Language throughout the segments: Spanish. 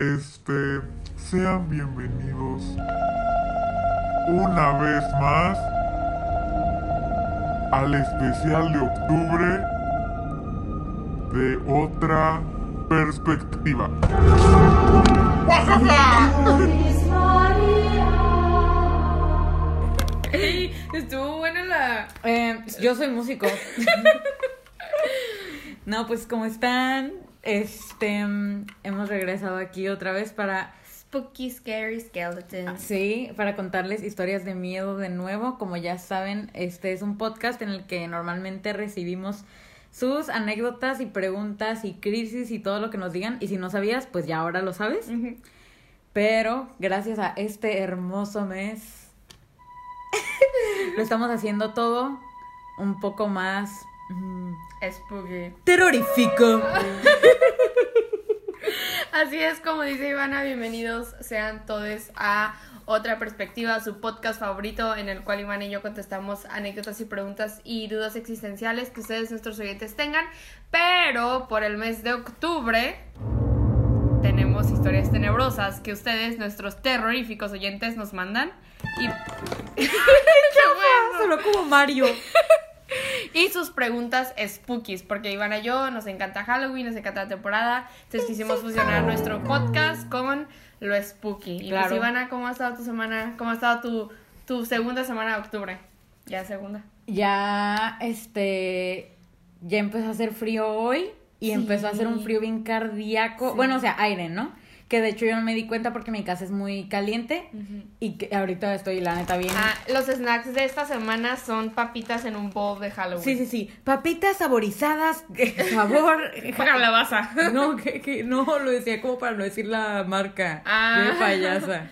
este, sean bienvenidos una vez más al especial de octubre de otra perspectiva. Ey, estuvo buena la. Eh, yo soy músico. no, pues como están, este, mm, hemos regresado aquí otra vez para, Spooky Scary Skeletons. sí, para contarles historias de miedo de nuevo. Como ya saben, este es un podcast en el que normalmente recibimos sus anécdotas y preguntas y crisis y todo lo que nos digan. Y si no sabías, pues ya ahora lo sabes. Pero gracias a este hermoso mes, lo estamos haciendo todo un poco más Spooky. terrorífico. Así es como dice Ivana, bienvenidos sean todos a otra perspectiva, su podcast favorito en el cual Ivana y yo contestamos anécdotas y preguntas y dudas existenciales que ustedes nuestros oyentes tengan, pero por el mes de octubre tenemos historias tenebrosas que ustedes nuestros terroríficos oyentes nos mandan y ¡Qué bueno! Solo como Mario. Y sus preguntas spookies, porque Ivana y yo nos encanta Halloween, nos encanta la temporada. Entonces quisimos fusionar nuestro podcast con lo spooky. Y Claro. pues Ivana, ¿cómo ha estado tu semana? ¿Cómo ha estado tu, tu segunda semana de octubre? Ya segunda. Ya, este, ya empezó a hacer frío hoy y Sí. empezó a hacer un frío bien cardíaco. Sí. Bueno, o sea, aire, ¿no? Que de hecho yo no me di cuenta porque mi casa es muy caliente y que ahorita estoy, la neta, bien. Ah, los snacks de esta semana son papitas en un bowl de Halloween. Sí, sí, sí. Papitas saborizadas, sabor. Calabaza. No, que, que no, lo decía como para no decir la marca. Ah. De payasa.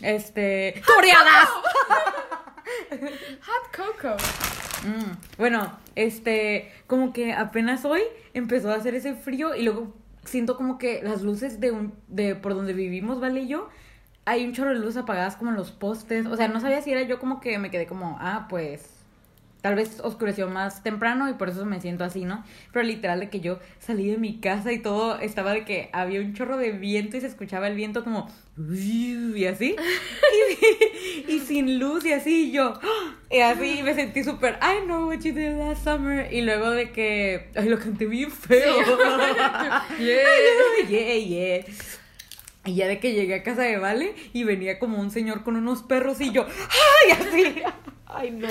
Este. ¡Toreadas! Hot cocoa. Mm, Bueno, este. Como que apenas hoy empezó a hacer ese frío y luego siento como que las luces de un. de por donde vivimos, ¿vale? Y yo. Hay un chorro de luces apagadas como en los postes. O sea, no sabía si era yo como que me quedé como, ah, pues. Tal vez oscureció más temprano y por eso me siento así, ¿no? Pero literal de que yo salí de mi casa y todo estaba de que había un chorro de viento y se escuchaba el viento como y así. Y, y sin luz y así y yo. Y así me sentí súper, I know what you did last summer. Y luego de que, ay, lo canté bien feo. Yeah. yeah, yeah. Y ya de que llegué a casa de Vale y venía como un señor con unos perros y yo, ¡ay! Así. Ay, no.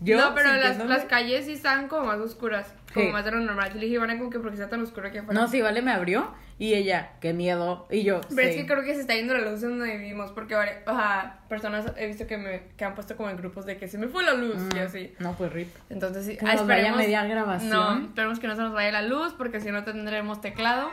Yo no, pero las, las calles sí están como más oscuras. Como Sí. más de lo normal. Yo le dije, Ivana, como que porque está tan oscuro aquí afuera. No, sí, Vale me abrió y ella, qué miedo. Y yo, Pero sí. es que creo que se está yendo la luz en donde vivimos, porque vari- o sea, personas he visto que me que han puesto como en grupos de que se me fue la luz y Mm, así. No, pues rip. Entonces, sí, Que nos vaya media grabación. No, esperemos que no se nos vaya la luz, porque si no tendremos teclado.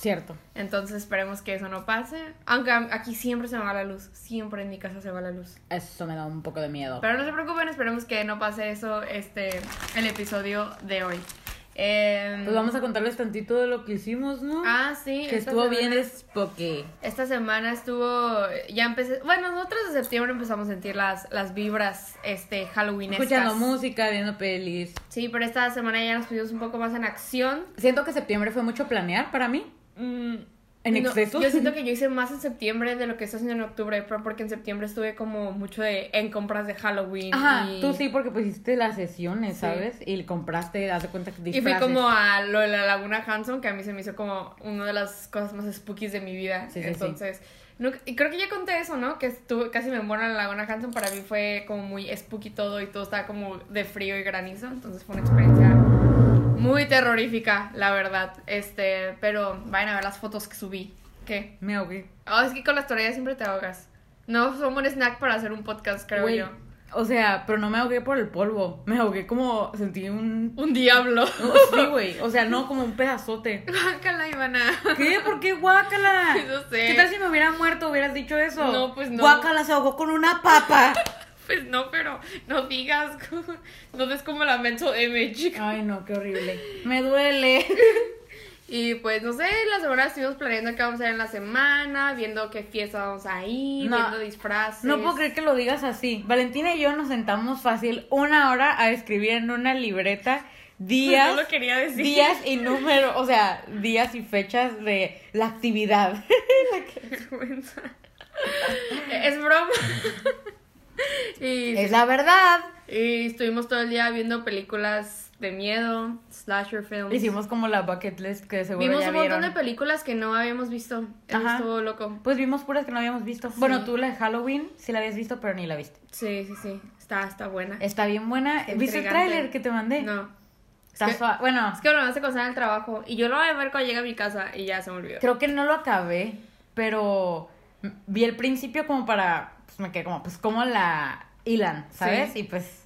Cierto. Entonces esperemos que eso no pase. Aunque aquí siempre se me va la luz, siempre en mi casa se va la luz. Eso me da un poco de miedo. Pero no se preocupen, esperemos que no pase eso este el episodio de hoy. Em, Pues vamos a contarles tantito de lo que hicimos, ¿no? Ah, sí. que estuvo bien semana- spooky. Esta semana estuvo, ya empecé, bueno, nosotros de septiembre empezamos a sentir las, las vibras, este, Halloweenescas. Escuchando música, viendo pelis. Sí, pero esta semana ya nos pusimos un poco más en acción. Siento que septiembre fue mucho planear para mí. ¿En No, exceso? Yo siento que yo hice más en septiembre de lo que estoy haciendo en octubre, pero porque en septiembre estuve como mucho de, en compras de Halloween. Ajá, y, tú sí, porque pues hiciste las sesiones, Sí. ¿sabes? Y compraste, haz de cuenta que Y fui disfraces. como a lo de la Laguna Hanson, que a mí se me hizo como una de las cosas más spookies de mi vida. Sí, sí, sí. Entonces, no- y creo que ya conté eso, ¿no? Que estuve, casi me muero en la Laguna Hanson. Para mí fue como muy spooky todo y todo estaba como de frío y granizo. Entonces fue una experiencia muy terrorífica, la verdad. Este, pero vayan a ver las fotos que subí. ¿Qué? Me ahogué. Oh, es que con las toallas siempre te ahogas. No son un snack para hacer un podcast, creo yo. O sea, pero no me ahogué por el polvo. Me ahogué como sentí un... Un diablo. No, sí, güey. O sea, no como un pedazote. Guácala, Ivana. ¿Qué? ¿Por qué guácala? No sé. ¿Qué tal si me hubiera muerto hubieras dicho eso? No, pues no. Guácala se ahogó con una papa. Pues no, pero no digas. No des como la mental image. Ay, no, qué horrible. Me duele. Y pues no sé, la semana estuvimos planeando qué vamos a hacer en la semana, viendo qué fiesta vamos a ir, No. viendo disfraces. No puedo creer que lo digas así. Valentina y yo nos sentamos fácil una hora a escribir en una libreta días, No lo quería decir. días y número, o sea, días y fechas de la actividad. Qué vergüenza. Es broma. y, es la verdad. y estuvimos todo el día viendo películas de miedo, slasher films. Hicimos como la bucket list que seguro Vimos ya un montón vieron. de películas que no habíamos visto. Eso Ajá. estuvo loco. Pues vimos puras que no habíamos visto. Bueno, tú la de Halloween sí la habías visto, pero ni la viste. Sí, sí, sí. Está, está buena. Está bien buena. Está ¿Viste el tráiler que te mandé? No. Está Es que- suave. Bueno, Es que lo hace cosas en el trabajo. Y yo lo voy a ver cuando llegue a mi casa y ya se me olvidó. creo que no lo acabé, pero vi el principio como para, me quedé como, pues como la hilan, ¿sabes? Sí. Y pues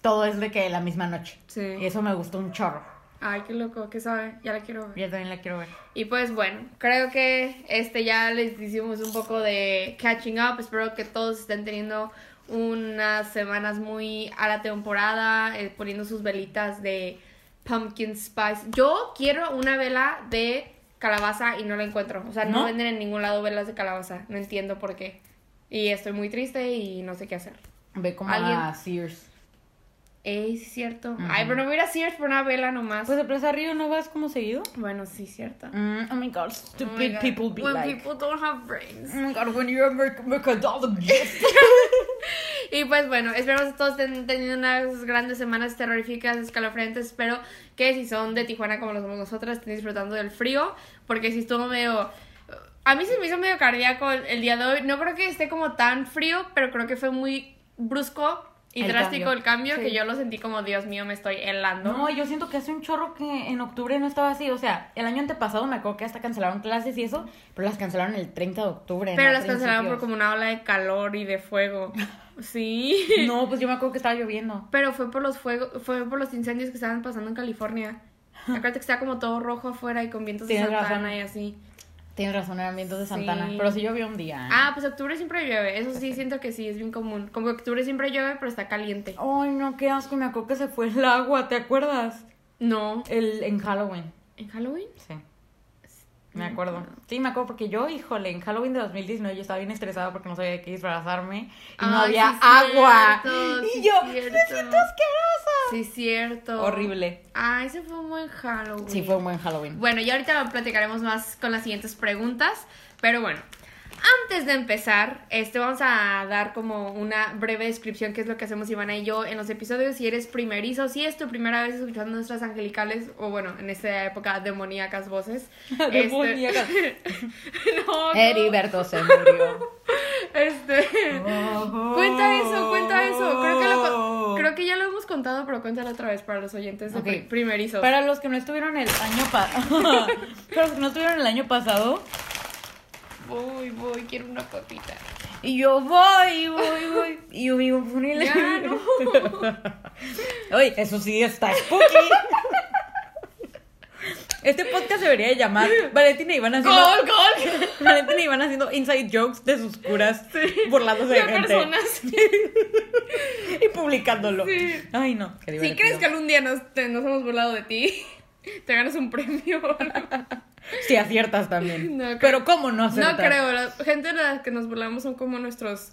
todo es de que la misma noche. Sí. Y eso me gustó un chorro. Ay, qué loco, ¿qué sabe? Ya la quiero ver. Yo también la quiero ver. Y pues bueno, creo que este ya les hicimos un poco de catching up. Espero que todos estén teniendo unas semanas muy a la temporada, eh, poniendo sus velitas de pumpkin spice. Yo quiero una vela de calabaza y no la encuentro. O sea, no, ¿No? venden en ningún lado velas de calabaza. No entiendo por qué. Y estoy muy triste y no sé qué hacer. Ve como ¿Alguien? a Sears. Ey, sí es cierto. Ujú. Ay, pero no voy a ir a Sears por una vela nomás. Pues de Plaza Río no vas como seguido. bueno, sí cierto. Mm, oh my god, Oh my stupid God. people be When like. people don't have brains. Oh my god, when you're a merc- mercadologist. Y pues bueno, esperamos que todos estén teniendo unas grandes semanas terroríficas, escalofriantes. Espero que si son de Tijuana como lo somos nosotras, estén disfrutando del frío. Porque si estuvo medio... A mí se me hizo medio cardíaco el, día de hoy. No creo que esté como tan frío, pero creo que fue muy brusco y El drástico cambio. el cambio Sí. que yo lo sentí como, Dios mío, me estoy helando. No, yo siento que hace un chorro que en octubre no estaba así. O sea, el año antepasado me acuerdo que hasta cancelaron clases y eso, pero las cancelaron el 30 de octubre. pero no las cancelaron por como una ola de calor y de fuego. Sí. No, pues yo me acuerdo que estaba lloviendo. Pero fue por los fuegos, fue por los incendios que estaban pasando en California. Acuérdate que está como todo rojo afuera y con vientos de Santana razón. y así. Tienes razón, eran vientos de Santana. Sí. Pero sí llovió un día. Ah, pues octubre siempre llueve. Eso sí siento que sí es bien común. Como que octubre siempre llueve, pero está caliente. Ay, no, qué asco. Me acuerdo que se fue el agua, ¿te acuerdas? No. El, en Halloween. ¿En Halloween? Sí. Me acuerdo. Sí, me acuerdo porque yo, híjole, en Halloween de 2019 yo estaba bien estresada porque no sabía de qué disfrazarme y no había sí, agua. cierto, y sí, yo, me siento asquerosa. Sí, cierto. Horrible. Ah, ese fue un buen Halloween. Sí, fue un buen Halloween. Bueno, y ahorita lo platicaremos más con las siguientes preguntas. Pero bueno, antes de empezar, este, vamos a dar como una breve descripción qué es lo que hacemos Ivana y yo en los episodios. Si eres primerizo, si es tu primera vez escuchando nuestras angelicales, o bueno, en esta época demoníacas voces. este- Demoníacas. no, no. Heriberto se murió. Este. Cuenta eso, cuenta eso. Creo que, lo co- creo que ya lo hemos contado, pero cuéntalo otra vez para los oyentes de Ok. pri- primerizos. Para los que no estuvieron el año pasado, para los que no estuvieron el año pasado, Voy, voy, quiero una papita. y yo voy, voy, voy, y yo vivo en un Ya, no. Oye, eso sí está spooky. Este podcast debería de llamar Valentina y Iván haciendo ¡Gol, gol! Valentina y Iván haciendo inside jokes de sus curas burlándose de De gente personas. y publicándolo. Sí. Ay, no, qué Si divertido. crees que algún día nos, te- nos hemos burlado de ti, te ganas un premio. Sí, aciertas también. No, Pero ¿cómo no No acertar? creo, la gente de la que nos burlamos son como nuestros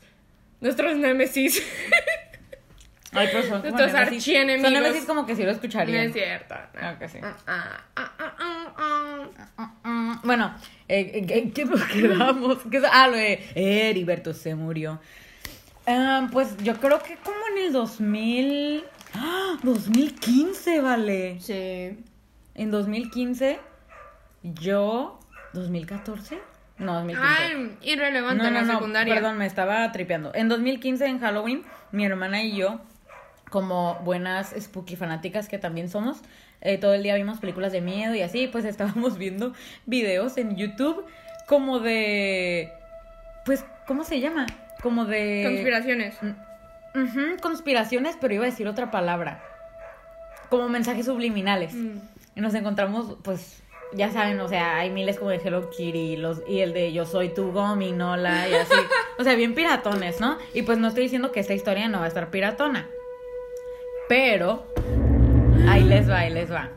nuestros némesis. Ay, pero son como Nuestros archienemigos. Son némesis como que sí lo No escucharían. es cierto. Claro que sí. Bueno, eh, ¿qué nos quedamos? ¿Qué es- ah, lo de Heriberto se murió. Pues yo creo que como en el 2000... ¡Ah! 2015, vale. Sí. En 2015, yo... ¿2014? No, 2015. Ay, irrelevante no, en no, la no, secundaria. perdón, me estaba tripeando. En 2015, en Halloween, mi hermana y yo, como buenas spooky fanáticas que también somos, eh, todo el día vimos películas de miedo y así, pues estábamos viendo videos en YouTube como de... Pues, ¿cómo se llama? Como de... Conspiraciones. Conspiraciones, pero iba a decir otra palabra. Como mensajes subliminales. Mm. Y nos encontramos, pues, ya saben, o sea, hay miles como de Hello Kitty los, y el de Yo soy tu gominola y así. O sea, bien piratones, ¿no? Y pues no estoy diciendo que esta historia no va a estar piratona. Pero, ahí les va, ahí les va.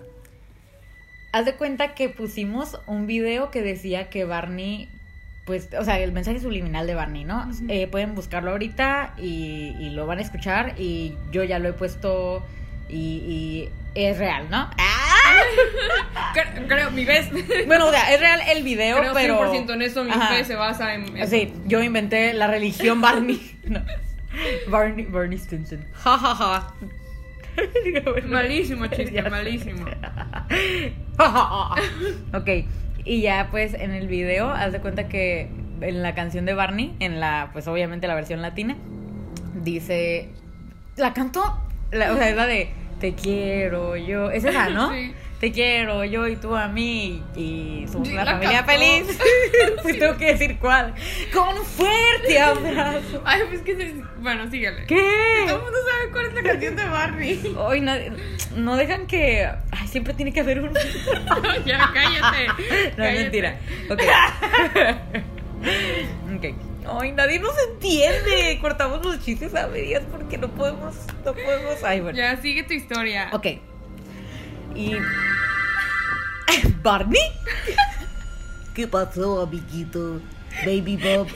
Haz de cuenta que pusimos un video que decía que Barney, pues, o sea, el mensaje subliminal de Barney, ¿no? Eh, pueden buscarlo ahorita y, y lo van a escuchar y yo ya lo he puesto y, y es real, ¿no? ¡Ah! Cre- Creo, mi vez. Bueno, o sea, es real el video, Creo pero... 100% en eso, mi Ajá. fe se basa en. en- Sí, yo inventé la religión Barney. No. Barney, Barney Stinson. Ja, ja, ja. Malísimo chiste, malísimo. ok, y ya pues en el video, haz de cuenta que en la canción de Barney, en la, pues obviamente la versión latina, dice, la canto, la- o sea, es la de Te quiero yo, es esa, ¿no? Sí. Te quiero yo y tú a mí y somos una familia feliz. pues tengo que decir cuál. Con un fuerte abrazo. Ay, pues que se... Bueno, síguele. ¿Qué? Todo el mundo sabe cuál es la canción de Barney. Hoy no, no dejan que. Ay, siempre tiene que haber un. ya, cállate. No es mentira. Ok. ok. Ay, nadie nos entiende. Cortamos los chistes a medias porque no podemos. No podemos. Ay, bueno. Ya, sigue tu historia. Ok. Y. ¿Barney? ¿Qué pasó, amiguito? Baby Bob,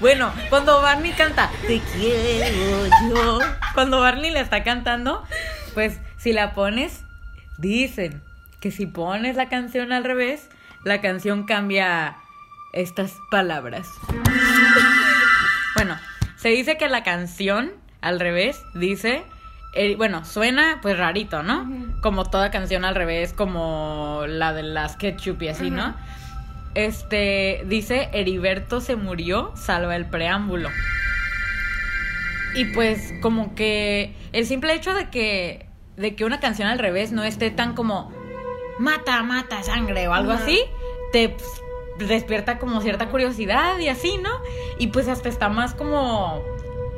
Bueno, cuando Barney canta. te quiero yo. Cuando Barney le está cantando, pues si la pones, dicen que si pones la canción al revés, la canción cambia estas palabras. Bueno, se dice que la canción al revés dice, bueno, suena pues rarito, ¿no? Como toda canción al revés, como la de las ketchup y así, ¿no? Este, dice, Heriberto se murió, salva el preámbulo. Y pues como que el simple hecho de que de que una canción al revés no esté tan como mata, mata sangre o algo así, te pues, despierta como cierta curiosidad y así, ¿no? Y pues hasta está más como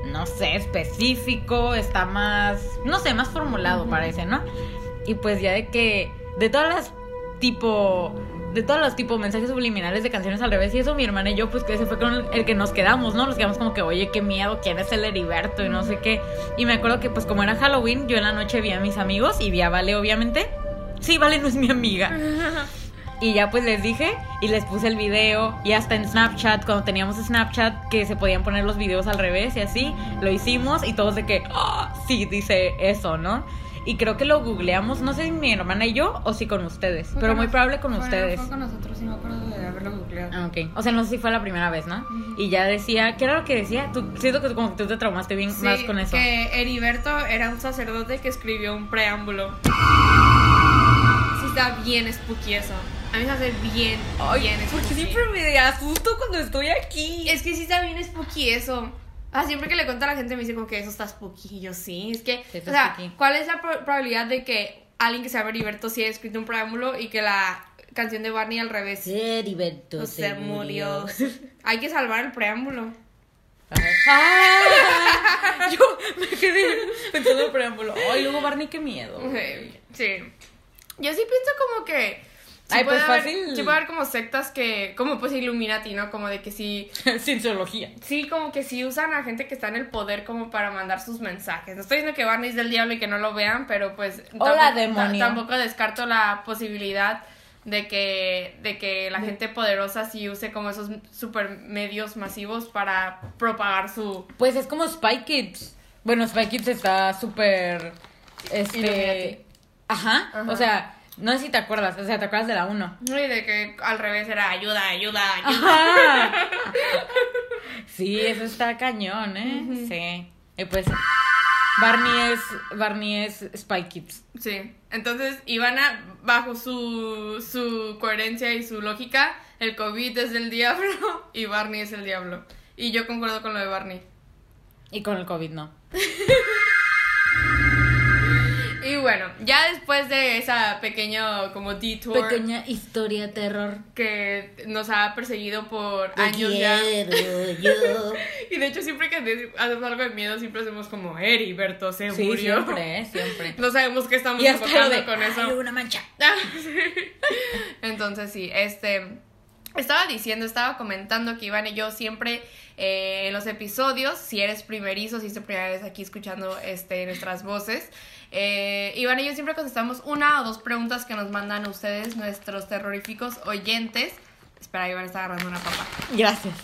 no sé, específico, está más no sé, más formulado parece, ¿no? Y pues ya de que de todas las tipo de todos los tipos mensajes subliminales de canciones al revés y eso mi hermana y yo pues que ese fue con el, el que nos quedamos, ¿no? Nos quedamos como que, oye, qué miedo, ¿quién es el Heriberto? Y no sé qué. Y me acuerdo que pues como era Halloween, yo en la noche vi a mis amigos y vi a Vale obviamente. Sí, Vale no es mi amiga. Y ya pues les dije y les puse el video y hasta en Snapchat, cuando teníamos Snapchat que se podían poner los videos al revés y así, lo hicimos y todos de que, ah, sí, dice eso, ¿no? Y creo que lo googleamos, no sé si mi hermana y yo o si con ustedes, Fue pero con muy nos- probable con fue- ustedes. Fue con nosotros, me acuerdo de haberlo googleado. Ah, ok. O sea, no sé si fue la primera vez, ¿no? Y ya decía, ¿qué era lo que decía? Tú, siento que como que tú te traumaste bien Sí, más con eso. que Heriberto era un sacerdote que escribió un preámbulo. Sí está bien spooky eso. A mí me hace bien, bien spooky. me asusto cuando estoy aquí? Es que sí está bien spooky eso. Ah, siempre que le cuento a la gente me dice como que eso está spooky. Y yo sí, es que, Sí, o sea, spooky. ¿cuál es la pro- probabilidad de que alguien que se llama Heriberto sí haya escrito un preámbulo y que la canción de Barney al revés Heriberto se se murió. murió? Hay que salvar el preámbulo. Ah, yo me quedé pensando en el preámbulo. Ay, luego Barney, qué miedo. Sí. Yo sí pienso como que. Sí Ay, puede pues haber, fácil. sí puede haber como sectas que. Como pues Illuminati, ¿no? Como de que sí. Cienciología. Sí, como que sí usan a gente que está en el poder como para mandar sus mensajes. No estoy diciendo que Barney es del diablo y que no lo vean, pero pues. Hola, tampoco- demonio. ta- Tampoco descarto la posibilidad de que, de que la gente poderosa sí use como esos super medios masivos para propagar su. Pues es como Spy Kids. Bueno, Spy Kids está súper. Este. Ajá. O sea, no sé si te acuerdas. O sea, te acuerdas de la 1. Y de que al revés era ayuda, ayuda, ayuda. Ajá. Sí, eso está cañón, ¿eh? Sí. Y pues. Barney es. Barney es Spy Kids. Sí, entonces Ivana, bajo su, su coherencia y su lógica, el COVID es del diablo y Barney es el diablo. Y yo concuerdo con lo de Barney. Y con el COVID no. Y bueno, ya después de esa pequeño como detour Pequeña historia terror. que nos ha perseguido por Te años ya. yo. Y de hecho siempre que hacemos algo de miedo siempre hacemos como Heriberto se Sí, murió. siempre. Siempre. No sabemos qué estamos enfocando de. con "Ay, eso. una mancha. Ah. Entonces sí, este estaba diciendo, estaba comentando que Iván y yo siempre eh, en los episodios, si eres primerizo, si es tu primera vez aquí escuchando este, nuestras voces, eh, Iván y yo siempre contestamos una o dos preguntas que nos mandan ustedes, nuestros terroríficos oyentes. Espera, Iván está agarrando una papa. Gracias.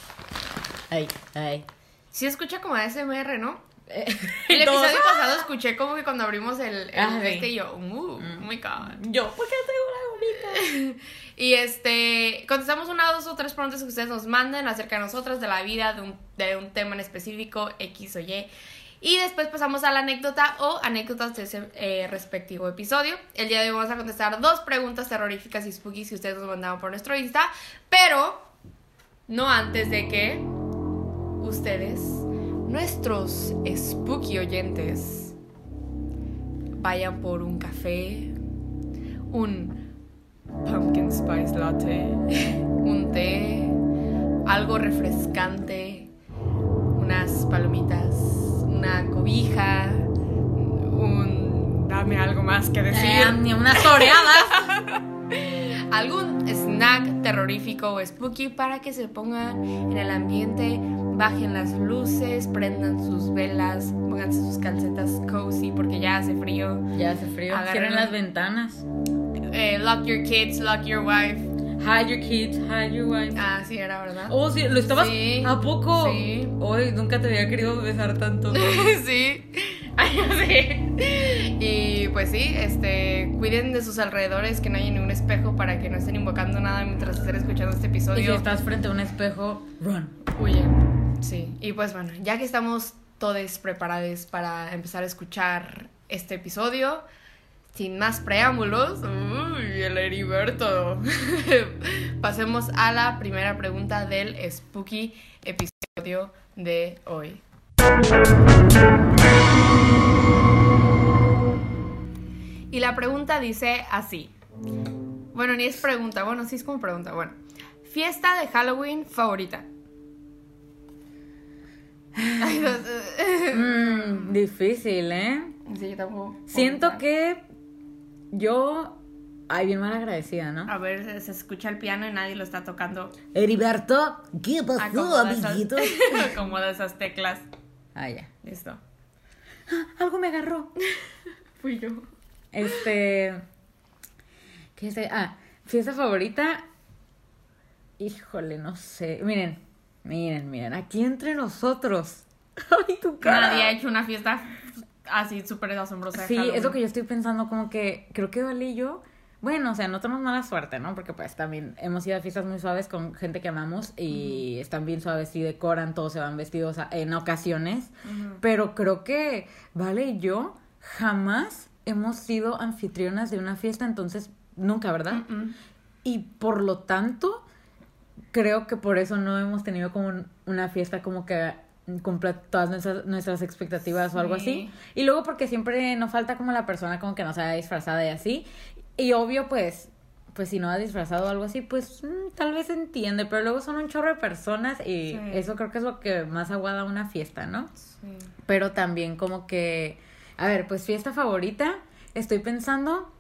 Ay, ay. Sí escucha como ASMR, ¿no? El Todos, episodio pasado escuché como que cuando abrimos el, el Ah, sí. este y yo, uh, oh my god. Yo, ¿por qué tengo una bolita? Y este, contestamos una, dos o tres preguntas que ustedes nos manden acerca de nosotras, de la vida, de un, de un tema en específico, X o Y. Y después pasamos a la anécdota o anécdotas de ese eh, respectivo episodio. El día de hoy vamos a contestar dos preguntas terroríficas y spooky que ustedes nos mandaron por nuestro Insta, pero no antes de que ustedes, nuestros spooky oyentes, vayan por un café, un pumpkin spice latte, un té, algo refrescante, unas palomitas, una cobija, un... dame algo más que decir. Eh, ni unas oreadas. algún snack terrorífico o spooky para que se pongan en el ambiente, bajen las luces, prendan sus velas, pónganse sus calcetas cozy porque ya hace frío. Ya hace frío. Agarren- Cierren las ventanas. Eh, lock your kids, lock your wife. Hide your kids, hide your wife. Ah, sí, era verdad. Oh, sí, ¿lo estabas? Sí. ¿A poco? Sí. Hoy nunca te había querido besar tanto. sí. Ay, sí. Y pues sí, este, cuiden de sus alrededores, que no haya ningún espejo para que no estén invocando nada mientras estén escuchando este Y si episodio. estás frente a un espejo, run. Huyen. Sí. Y pues bueno, ya que estamos todos preparados para empezar a escuchar este episodio, sin más preámbulos, uy, el Heriberto. Pasemos a la primera pregunta del spooky episodio de hoy. Y la pregunta dice así. Bueno, ni es pregunta, bueno, sí es como pregunta. Bueno, fiesta de Halloween favorita. Mm, difícil, ¿eh? Sí, yo tampoco. Siento que yo. Ay, bien mal agradecida, ¿no? A ver, se, escucha el piano y nadie lo está tocando. Heriberto, ¿qué pasó, amiguito? acomoda esas teclas. Ah, ya. Listo. Ah, Algo me agarró. Fui yo. Este. ¿Qué sé? Ah, fiesta favorita. Híjole, no sé. Miren, miren, miren. Aquí entre nosotros. Ay, tu cara. Nadie ha hecho una fiesta así súper asombrosa. de Sí, Halloween. es lo que yo estoy pensando, como que creo que Vale y yo, bueno, o sea, no tenemos mala suerte, ¿no? Porque pues también hemos ido a fiestas muy suaves con gente que amamos y están bien suaves y decoran, todos se van vestidos a- en ocasiones, pero creo que Vale y yo jamás hemos sido anfitrionas de una fiesta, entonces nunca, ¿verdad? Y por lo tanto, creo que por eso no hemos tenido como un- una fiesta como que cumpla todas nuestras, nuestras expectativas o algo así. Sí. Y luego porque siempre nos falta como la persona como que no se haya disfrazada y así. Y obvio, pues, pues si no ha disfrazado o algo así, pues mm, tal vez entiende, pero luego son un chorro de personas y Sí. eso creo que es lo que más aguada una fiesta, ¿no? Sí. Pero también como que, a ver, pues fiesta favorita, estoy pensando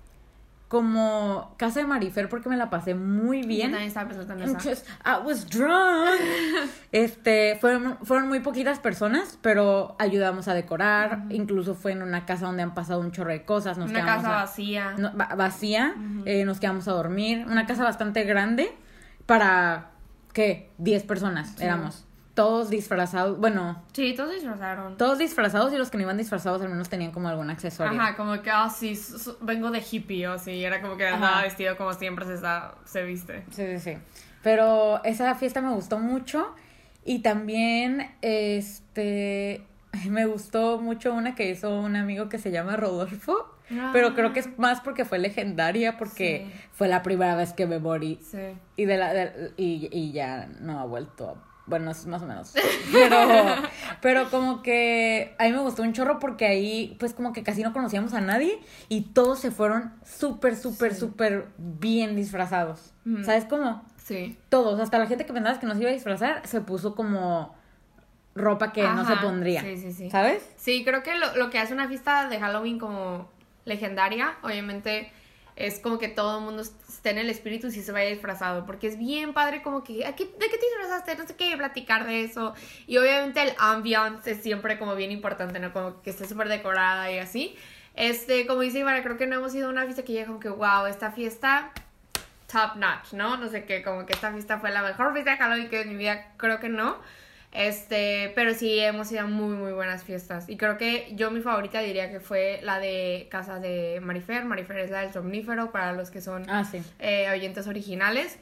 como Casa de Marifer porque me la pasé muy Yo bien. también estaba pensando en. Just- I was drunk. Este, fueron, fueron muy poquitas personas, pero ayudamos a decorar. Incluso fue en una casa donde han pasado un chorro de cosas. Nos Una quedamos casa a- vacía. no, va- vacía. eh, nos quedamos a dormir. Una casa bastante grande para, ¿qué? 10 personas éramos. Todos disfrazados. Bueno, Sí, todos disfrazaron. todos disfrazados y los que no iban disfrazados al menos tenían como algún accesorio. Ajá, como que, ah, sí, su- su- vengo de hippie o así. Era como que andaba vestido como siempre se, está, se viste. Sí, sí, sí. Pero esa fiesta me gustó mucho. Y también, este, me gustó mucho una que hizo un amigo que se llama Rodolfo. Ah. Pero creo que es más porque fue legendaria, porque Sí. fue la primera vez que me morí. Sí. Y, de la, de- y, y ya no ha vuelto a- Bueno, es más o menos. Pero, pero como que a mí me gustó un chorro porque ahí, pues como que casi no conocíamos a nadie y todos se fueron súper, súper, súper bien disfrazados. ¿Sabes cómo? Sí. Todos, hasta la gente que pensabas que nos iba a disfrazar, se puso como ropa que no se pondría. sí, sí, sí. ¿Sabes? Sí, creo que lo, lo que hace una fiesta de Halloween como legendaria, obviamente, es como que todo el mundo esté en el espíritu si se vaya disfrazado, porque es bien padre como que, ¿a qué- ¿de qué te disfrazaste? No sé qué, platicar de eso. Y obviamente el ambiance es siempre como bien importante, ¿no? Como que esté súper decorada y así. Este, como dice Ivana, creo que no hemos ido a una fiesta que llegue como que, wow, esta fiesta top notch, ¿no? No sé qué, como que esta fiesta fue la mejor fiesta de Halloween que de mi vida, creo que no. Este, pero sí hemos ido a muy, muy buenas fiestas. Y creo que yo mi favorita diría que fue la de casa de Marifer. Marifer es la del somnífero para los que son Ah, sí. eh, oyentes originales.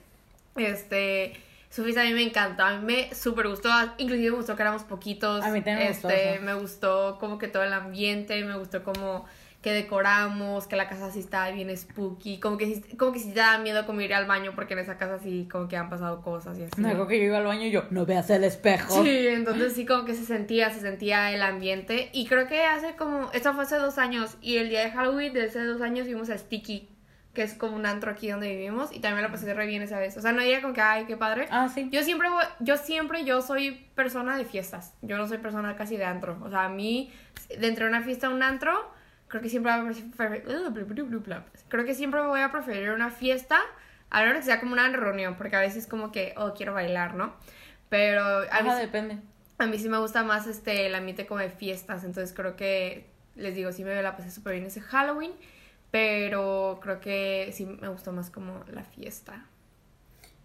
Este, su fiesta a mí me encantó, a mí me súper gustó, inclusive me gustó que éramos poquitos. A mí también me gustó este, me gustó como que todo el ambiente, me gustó como que decoramos, que la casa sí estaba bien spooky, como que como que sí te da miedo como ir al baño porque en esa casa sí como que han pasado cosas y así. Me acuerdo que yo iba al baño y yo, no veas el espejo. Sí, entonces sí como que se sentía, se sentía el ambiente. Y creo que hace como, esto fue hace dos años, y el día de Halloween de hace dos años fuimos a Sticky, que es como un antro aquí donde vivimos, y también la pasé re bien esa vez. O sea, no diría como que, ay, qué padre. Ah, sí. Yo siempre, voy- yo siempre, yo soy persona de fiestas. Yo no soy persona casi de antro. O sea, a mí, de entre una fiesta a un antro, creo que siempre prefer- creo que siempre voy a preferir una fiesta a la hora que sea como una reunión, porque a veces como que, oh, quiero bailar, ¿no? Pero a mí, depende. a mí sí me gusta más este el ambiente como de fiestas, entonces creo que, les digo, sí me la pasé súper bien ese Halloween, pero creo que sí me gustó más como la fiesta.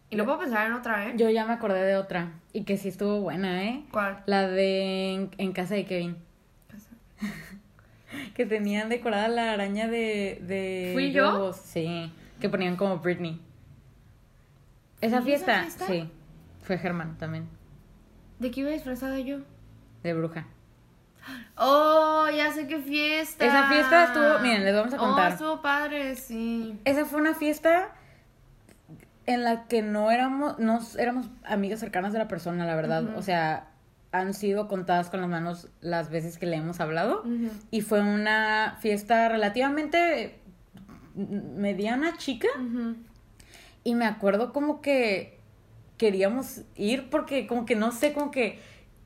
Y no puedo pensar en otra, ¿eh? Yo ya me acordé de otra. Y que sí estuvo buena, ¿eh? ¿Cuál? La de en, en casa de Kevin. que tenían decorada la araña de. de ¿Fui yo? Sí. Que ponían como Britney. ¿Esa ¿Fui esa fiesta? Sí. Fue Germán también. ¿De qué iba disfrazada yo? De bruja. Oh, ya sé qué fiesta. Esa fiesta estuvo- miren, les vamos a contar. Oh, estuvo padre, sí. Esa fue una fiesta en la que no éramos, no éramos amigas cercanas de la persona, la verdad. O sea, han sido contadas con las manos las veces que le hemos hablado. Y fue una fiesta relativamente mediana, chica. Y me acuerdo como que queríamos ir porque como que no sé, como que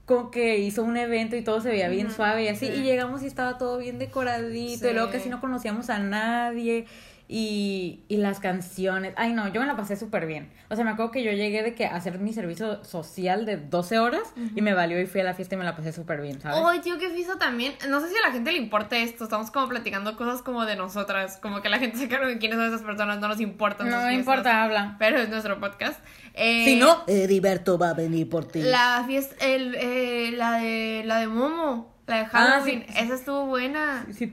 como que hizo un evento y todo se veía bien suave y así. sí. Y llegamos y estaba todo bien decoradito. Y luego casi no conocíamos a nadie. Y, y las canciones. Ay, no, yo me la pasé súper bien. O sea, me acuerdo que yo llegué de que a hacer mi servicio social de 12 horas y me valió y fui a la fiesta y me la pasé súper bien, ¿sabes? Ay, tío, qué fiesta también. No sé si a la gente le importa esto. Estamos como platicando cosas como de nosotras. Como que la gente se cree que quiénes son esas personas. No nos importan. no me fiestas. importa, habla. Pero es nuestro podcast. Eh, Si no, Heriberto va a venir por ti. La fiesta, el, eh, la de la de Momo, la de Ah, Halloween, sí. esa estuvo buena. Sí,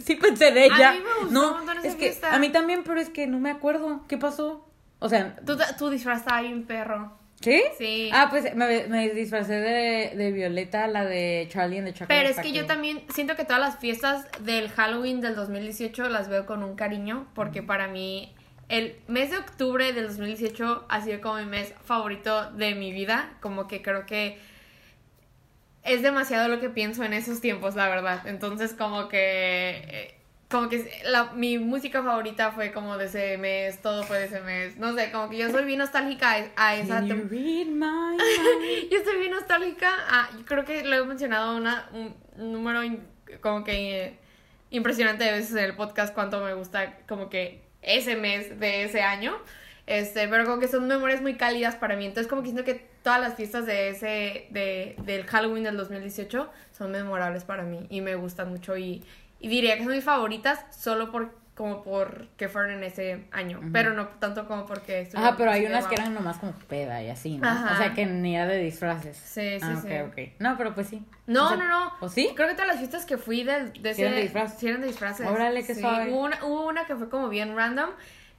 sí pensé en ella. A mí me gustó no, un montón esa es que fiesta. a mí también, pero es que no me acuerdo. ¿Qué pasó? O sea, Tu, tu disfraz estaba bien perro. ¿sí? Sí. Ah, pues me, me disfracé de, de Violeta, la de Charlie and the Chocolate Pero es que yo también siento que todas las fiestas del Halloween del 2018 las veo con un cariño, porque para mí el mes de octubre del 2018 ha sido como mi mes favorito de mi vida, como que creo que es demasiado lo que pienso en esos tiempos, la verdad. Entonces como que... eh, Como que la- mi música favorita fue como de ese mes, todo fue de ese mes. No sé, como que yo soy bien nostálgica a, a esa... Can you tem- read my mind? yo estoy bien nostálgica. Ah, yo creo que lo he mencionado una, un, un número in- como que eh, impresionante de veces en el podcast cuánto me gusta como que ese mes de ese año. Este, pero como que son memorias muy cálidas para mí. Entonces como que siento que todas las fiestas de ese, de, del Halloween del 2018 son memorables para mí y me gustan mucho y, y diría que son mis favoritas solo por como por que fueron en ese año, pero no tanto como porque Ajá, pero hay unas que eran nomás como peda y así, ¿no? Ajá. O sea, que ni era de disfraces. Sí, sí, ah, sí. ok, ok. No, pero pues sí. No, O sea, no, no. ¿O sí? Creo que todas las fiestas que fui de, de ese... eran de disfraz? Sí, eran de disfraces. Órale, qué Sí. Hubo una, hubo una que fue como bien random,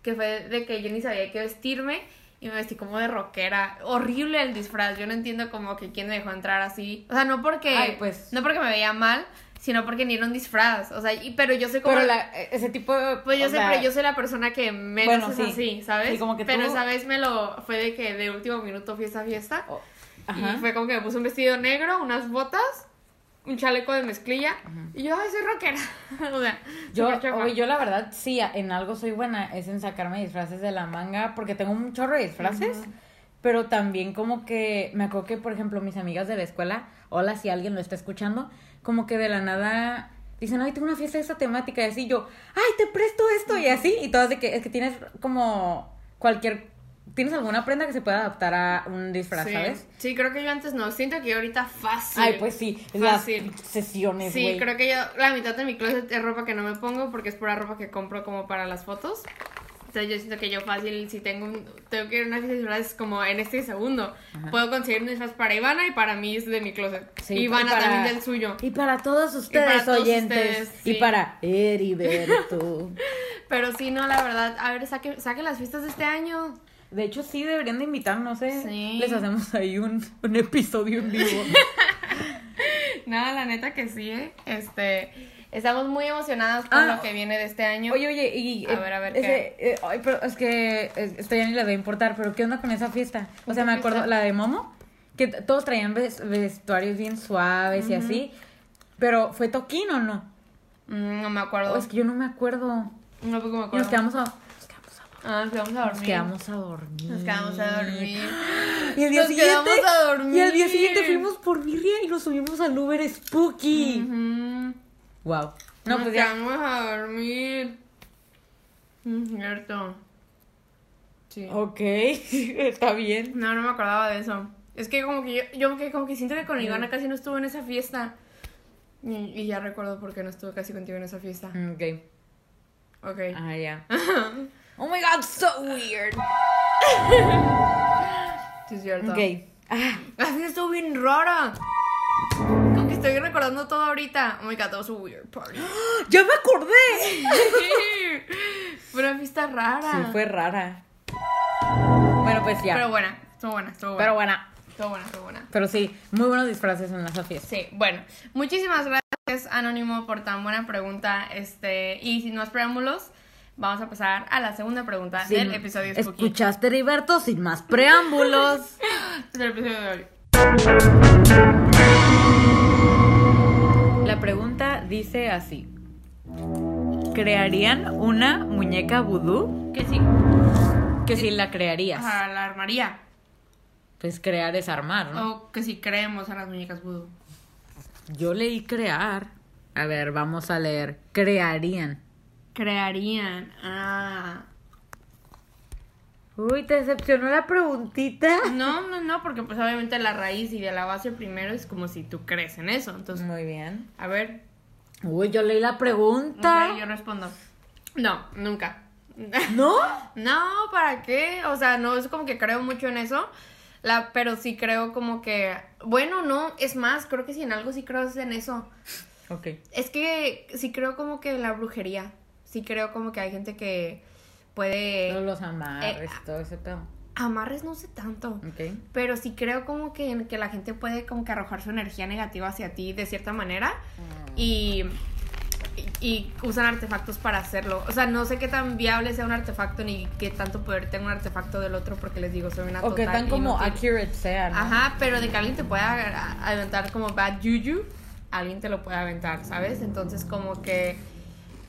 que fue de que yo ni sabía qué vestirme y me vestí como de rockera. Horrible el disfraz. Yo no entiendo como que quién me dejó entrar así. O sea, no porque... Ay, pues. No porque me veía mal, sino porque ni era un disfraz. O sea, y, pero yo soy como... Pero la, ese tipo de... Pues yo sé, sea, pero yo soy la persona que menos Bueno, es sí. así, ¿sabes? Sí, como que pero tú- esa vez me lo... Fue de que de último minuto fiesta. oh, Ajá. Y fue como que me puse un vestido negro, unas botas, un chaleco de mezclilla. Y yo, ay, soy rockera. o sea, Yo, yo la verdad, sí, en algo soy buena, es en sacarme disfraces de la manga, porque tengo un chorro de disfraces, pero también como que, me acuerdo que, por ejemplo, mis amigas de la escuela, hola, si alguien lo está escuchando, como que de la nada dicen, ay, tengo una fiesta de esta temática, y así yo, ay, te presto esto, y así, y todas de que, es que tienes como cualquier, tienes alguna prenda que se pueda adaptar a un disfraz, sí. ¿sabes? Sí, creo que yo antes no. Siento que ahorita fácil. Ay, pues sí, las Fácil. sesiones, Sí, güey. creo que yo, la mitad de mi closet es ropa que no me pongo porque es pura ropa que compro como para las fotos. Entonces yo siento que yo fácil, si tengo un, tengo que ir a una fiesta de como en este segundo, puedo conseguir un disfraz para Ivana y para mí es de mi closet. Sí, y Ivana para- también del suyo. Y para todos ustedes, para todos oyentes. ustedes, Y sí. para Heriberto. Pero sí, no, la verdad, a ver, saque, saque las fiestas de este año. De hecho, sí deberían de invitarnos, ¿eh? Sí. Les hacemos ahí un, un episodio en vivo. No, la neta que sí, ¿eh? Este, estamos muy emocionadas con Ah. lo que viene de este año. Oye, oye, y... A eh, ver, a ver, ese, eh, ay, pero es que esto ya ni le va a importar, pero ¿qué onda con esa fiesta? O sea, ¿Qué me acuerdo, fiesta? la de Momo, que todos traían ves- vestuarios bien suaves y así, pero ¿fue toquín o no? Mm, no me acuerdo. O es que yo no me acuerdo. No, porque me Y acuerdo. Nos quedamos a, Ah, nos quedamos a dormir. nos quedamos a dormir. Nos quedamos a dormir. Y el día Nos siguiente... quedamos a dormir. Y al día siguiente fuimos por birria y nos subimos al Uber Spooky. Wow. No, Nos pues ya. quedamos a dormir. Mm, cierto. Sí. Ok, está bien. No, no me acordaba de eso. Es que como que yo, yo como que siento que con Ivana casi no estuve en esa fiesta. Y, y ya recuerdo por qué no estuve casi contigo en esa fiesta. Ok. Ok. Ah, ya. oh my god, so weird. Sí, es cierto. Ok. Ah, fiesta estuvo bien rara. Como que estoy recordando todo ahorita. Oh my god, that was a weird party. ¡Ya me acordé! Fue una fiesta rara. Sí, fue rara. Bueno, pues ya. Pero buena, estuvo buena, estuvo buena. Pero bueno. Estuvo buena, estuvo buena. Pero sí, muy buenos disfraces en esa fiesta. Sí, bueno, muchísimas gracias Anónimo por tan buena pregunta. Este, y sin más preámbulos, vamos a pasar a la segunda pregunta Sin- del episodio Spooky. ¿Escuchaste, Heriberto? Sin más preámbulos. Del episodio de hoy. La pregunta dice así. ¿Crearían una muñeca vudú? Que sí, Que si la crearías. a la armaría. Pues crear es armar, ¿no? O que si creemos a las muñecas vudú. Yo leí crear. A ver, vamos a leer. Crearían. Crearían. Ah. Uy, ¿te decepcionó la preguntita? No, no, no, porque pues obviamente la raíz y de la base primero es como si tú crees en eso. Entonces, Muy bien. a ver, Uy, yo leí la pregunta. ok, yo respondo. No, nunca. ¿No? No, ¿para qué? O sea, no es como que creo mucho en eso. La, pero sí creo como que. Bueno, no, es más, creo que si en algo sí creo es en eso. Ok. Es que sí creo como que en la brujería. Sí creo como que hay gente que puede. Todos los amarres, eh, todo ese pedo. Amarres no sé tanto. Ok. Pero sí creo como que, que la gente puede como que arrojar su energía negativa hacia ti de cierta manera. Y, y, y usan artefactos para hacerlo. O sea, no sé qué tan viable sea un artefacto ni qué tanto poder tenga un artefacto del otro porque les digo, soy una O que tan como inútil. accurate sea, ¿no? Ajá, pero de que alguien te pueda aventar como bad juju, alguien te lo puede aventar, ¿sabes? Entonces como que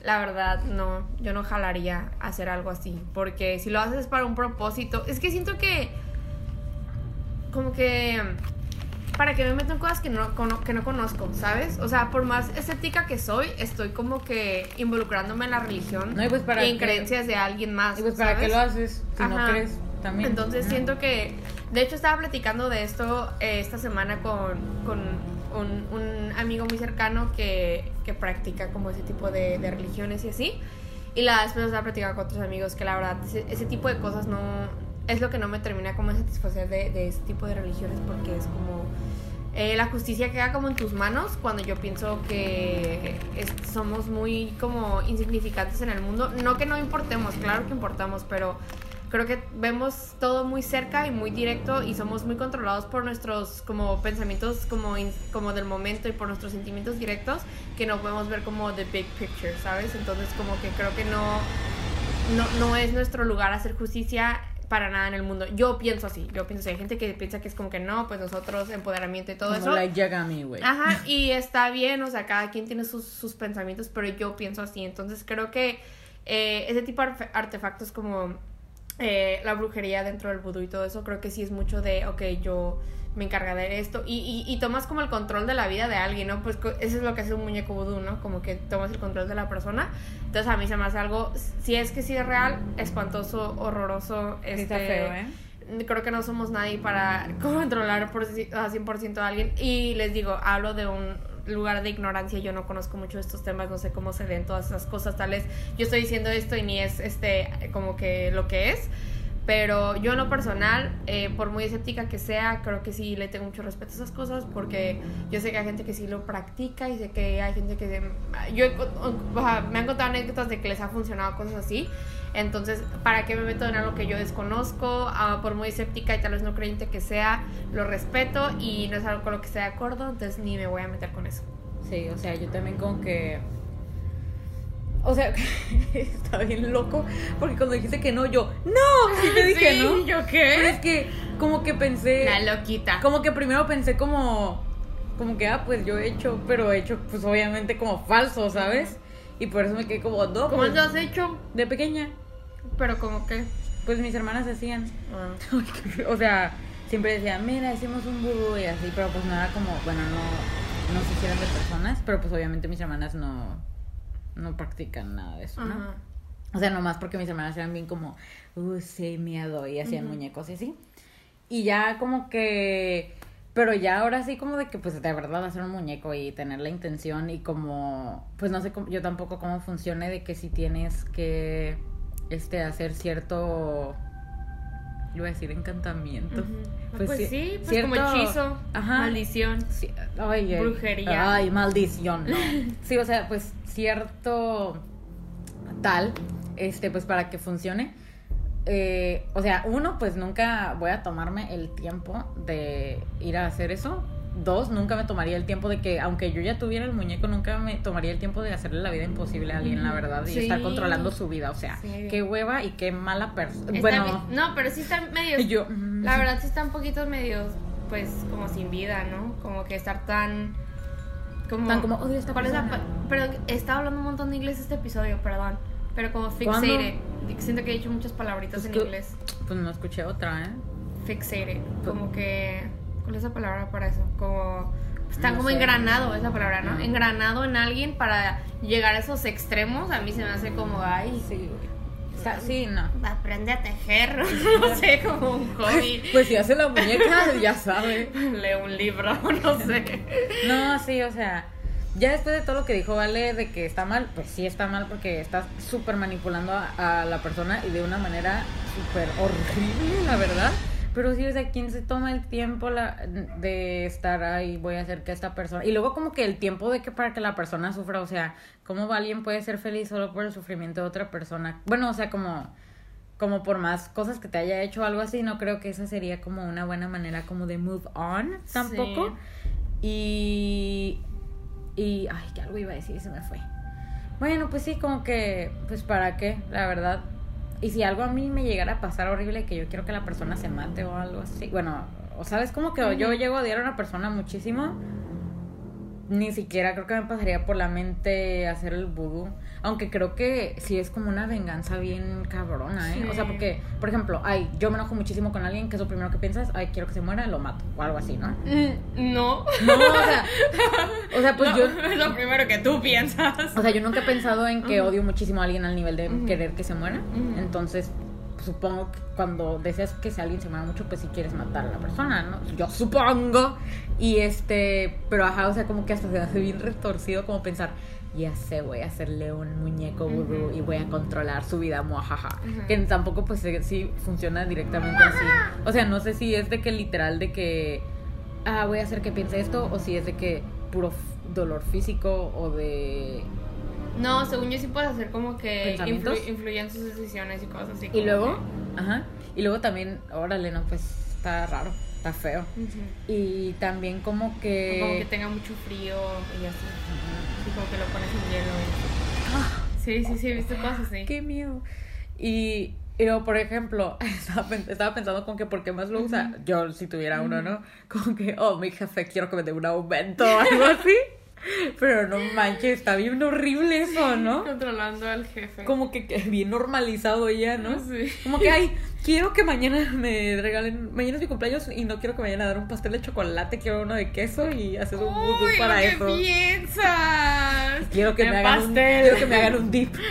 la verdad no, yo no jalaría hacer algo así, porque si lo haces para un propósito, es que siento que como que para que me meto en cosas que no, que no conozco, ¿sabes? O sea, por más escéptica que soy, estoy como que involucrándome en la religión No, y pues para y en creencias de alguien más. Y pues para qué lo haces si no crees también. Entonces Ajá. siento que, de hecho estaba platicando de esto eh, esta semana con, con un, un amigo muy cercano que, que practica como ese tipo de, de religiones y así. Y la después estaba platicando con otros amigos que la verdad ese, ese tipo de cosas no es lo que no me termina como de satisfacer de, de ese tipo de religiones porque es como eh, la justicia queda como en tus manos cuando yo pienso que es- somos muy como insignificantes en el mundo. No que no importemos, claro que importamos, pero creo que vemos todo muy cerca y muy directo y somos muy controlados por nuestros como pensamientos como, in- como del momento y por nuestros sentimientos directos que no podemos ver como the big picture, ¿sabes? Entonces como que creo que no, no, no es nuestro lugar hacer justicia para nada en el mundo. Yo pienso así, yo pienso así. Hay gente que piensa que es como que no, pues nosotros empoderamiento y todo Como eso. like Yagami, güey. Ajá, y está bien, o sea, cada quien tiene sus, sus pensamientos, pero yo pienso así. Entonces creo que eh, ese tipo de artefactos como eh, la brujería dentro del vudú y todo eso, creo que sí es mucho de, ok, yo me encargaré de esto. Y, y, y tomas como el control de la vida de alguien, ¿no? Pues eso es lo que hace un muñeco vudú, ¿no? Como que tomas el control de la persona. Entonces a mí se me hace algo, si es que sí es real, espantoso, horroroso. Sí está este, feo, ¿eh? creo que no somos nadie para controlar por, a 100% a alguien. Y les digo, hablo de un lugar de ignorancia, yo no conozco mucho estos temas, no sé cómo se ven todas esas cosas, tal vez yo estoy diciendo esto y ni es este como que lo que es. Pero yo en lo personal, eh, por muy escéptica que sea, creo que sí le tengo mucho respeto a esas cosas porque yo sé que hay gente que sí lo practica y sé que hay gente que... Yo he co- o sea, me han contado anécdotas de que les ha funcionado cosas así. Entonces, ¿para qué me meto en algo que yo desconozco? Ah, por muy escéptica y tal vez no creyente que sea, lo respeto y no es algo con lo que esté de acuerdo, entonces ni me voy a meter con eso. Sí, o sea, yo también como que... O sea, está bien loco, porque cuando dijiste que no, yo, ¡no! Sí te dije, Sí, ¿no? ¿yo Pero qué? es que como que pensé... La loquita. Como que primero pensé como... Como que, ah, pues yo he hecho, pero he hecho, pues obviamente como falso, ¿sabes? Y por eso me quedé como, no, ¿Cómo pues, lo has hecho? de pequeña, Pero como que... pues mis hermanas hacían. ah. o sea, siempre decían, mira, hicimos un vudú y así, pero pues no era como, bueno, no, no se hicieran de personas, pero pues obviamente mis hermanas no, no practican nada de eso, ¿no? Ajá. O sea, nomás porque mis hermanas eran bien como, uh, sí, miedo, y hacían muñecos y así. Y ya como que, pero ya ahora sí como de que pues de verdad hacer un muñeco y tener la intención y como, pues no sé, cómo- yo tampoco cómo funcione de que si tienes que, este, hacer cierto, iba a decir encantamiento. Ujú. Pues Pues, sí, sí, pues cierto- como hechizo, Ajá. maldición. Sí, ay, ay, Brujería. Ay, maldición, no. Sí, o sea, pues cierto tal, este, pues para que funcione. eh, o sea, uno, pues nunca voy a tomarme el tiempo de ir a hacer eso. Dos, nunca me tomaría el tiempo de que, aunque yo ya tuviera el muñeco, nunca me tomaría el tiempo de hacerle la vida imposible a alguien, la verdad, y Sí. estar controlando su vida. O sea, Sí. qué hueva y qué mala persona. Bueno, no, pero sí están medios. y yo. La verdad sí están poquitos medios, pues, como sin vida, ¿no? Como que estar tan. Como, Tan como, odio esta ¿cuál es la persona? Pero estaba hablando un montón de inglés este episodio, perdón. Pero como fixated. Siento que he dicho muchas palabritas Pues en que- inglés. Pues no escuché otra, ¿eh? Fixated. Como que. ¿Cuál es la palabra para eso? Como. Están No como sé. engranado, es la palabra, ¿no? Engranado en alguien para llegar a esos extremos. A mí se me hace como, ay. Sí, güey. O sea, sí, no. Aprende a tejer. no sé, como un hobby. Pues si hace la muñeca, ya sabe. Lee un libro, no sé. No, sí, o sea, ya después de todo lo que dijo Vale de que está mal, pues sí está mal porque estás súper manipulando a, a la persona y de una manera súper horrible, la verdad. Pero sí, o sea, ¿quién se toma el tiempo la- de estar ahí? Voy a hacer que esta persona... Y luego como que el tiempo de que para que la persona sufra, o sea, ¿cómo alguien puede ser feliz solo por el sufrimiento de otra persona? Bueno, o sea, como como por más cosas que te haya hecho o algo así, no creo que esa sería como una buena manera como de move on tampoco. Y y ay, que algo iba a decir y se me fue. Bueno, pues sí, como que pues para qué, la verdad. Y si algo a mí me llegara a pasar horrible que yo quiero que la persona se mate o algo así, bueno, o sabes como que yo llego a odiar a una persona muchísimo, ni siquiera creo que me pasaría por la mente hacer el vudú. Aunque creo que sí es como una venganza bien cabrona, ¿eh? O sea, porque, por ejemplo, ay, yo me enojo muchísimo con alguien que es lo primero que piensas, ay, quiero que se muera, lo mato, o algo así, ¿no? Mm, No. No, o sea, o sea, pues No, yo, Es lo primero que tú piensas. o sea, yo nunca he pensado en que odio muchísimo a alguien al nivel de querer que se muera. Entonces, supongo que cuando deseas que si alguien se muera mucho, pues si quieres matar a la persona, ¿no? Yo supongo. Y este, pero ajá, o sea, como que hasta se hace bien retorcido como pensar, ya sé, voy a hacerle un muñeco vudú Ujú. y voy a controlar su vida, muajaja. Ujú. Que tampoco pues eh, sí funciona directamente así. O sea, no sé si es de que literal de que, ah, voy a hacer que piense esto, o si es de que puro dolor físico o de No, según yo sí puedes hacer como que influyen sus decisiones y cosas así. Y luego, ajá, y luego también, órale, no, pues está raro, está feo. Y también como que... Como que tenga mucho frío y así. Y como que lo pones en hielo. y- Sí, sí, sí, he visto cosas así. ¡Qué miedo! Y, y luego, por ejemplo, estaba pensando con que por qué más lo usa, yo si tuviera uno, ¿no? Como que, oh, mi jefe, quiero que me dé un aumento o algo así. Pero no manches, está bien horrible eso, ¿no? Controlando al jefe. Como que, que bien normalizado ya, ¿no? Sí. Como que, ay, quiero que mañana me regalen, mañana es mi cumpleaños y no quiero que me vayan a dar un pastel de chocolate, quiero uno de queso y haces un vudú para ¿qué eso. piensas? Quiero que, me hagan un, quiero que me hagan un dip.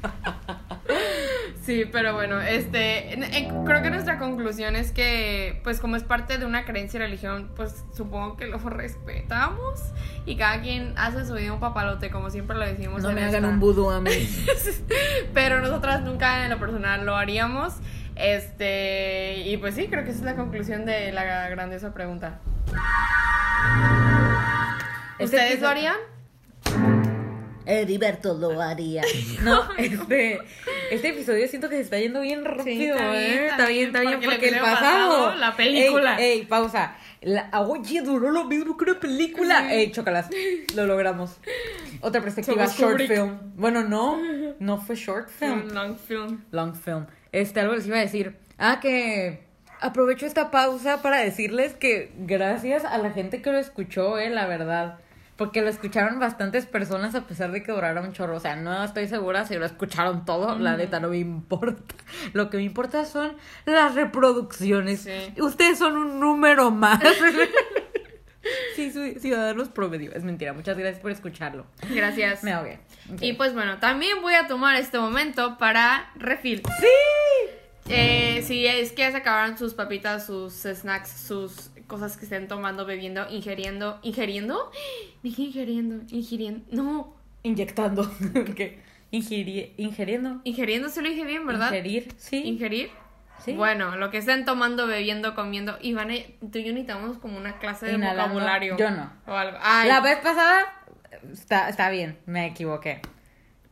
Sí, pero bueno, este, en- en- creo que nuestra conclusión es que, pues como es parte de una creencia y religión, pues supongo que lo respetamos y cada quien hace su vida un papalote, como siempre lo decimos. No en me hagan un vudú a mí. Pero nosotras nunca en lo personal lo haríamos. Este, y pues sí, creo que esa es la conclusión de la grandiosa pregunta. Este ¿Ustedes lo harían? Heriberto lo haría. No, este, este episodio siento que se está yendo bien rápido, está bien, ¿eh? está bien, está bien, porque porque el pasado. pasado, la película. Ey, ey, pausa. La, oye, duró lo mismo que una película. Ey, chocalas. Lo logramos. Otra perspectiva, Somos short Kubrick. film. Bueno, no, no fue short film. Long film. Long film. Este, algo les iba a decir. Ah, que aprovecho esta pausa para decirles que gracias a la gente que lo escuchó, eh, la verdad. Porque lo escucharon bastantes personas a pesar de que durara un chorro. O sea, no estoy segura si lo escucharon todo. La neta no me importa. Lo que me importa son las reproducciones. Sí. Ustedes son un número más. sí, soy ciudadanos promedio. Es mentira. Muchas gracias por escucharlo. Gracias. Me ahogué. Ok. Y pues bueno, también voy a tomar este momento para refill. ¡Sí! Eh, si es que ya se acabaron sus papitas, sus snacks, sus cosas que estén tomando, bebiendo, ingiriendo. ¿Ingiriendo? Dije ingiriendo, ingiriendo. No, Inyectando. ¿Qué? Ingiri- ingiriendo. ingiriendo se lo dije bien, ¿verdad? Ingerir, sí. ¿Ingerir? Sí. Bueno, lo que estén tomando, bebiendo, comiendo. Iván, tú y yo necesitamos como una clase de Inhalando. vocabulario. Yo no. O algo. Ay, La vez pasada está, está bien, me equivoqué.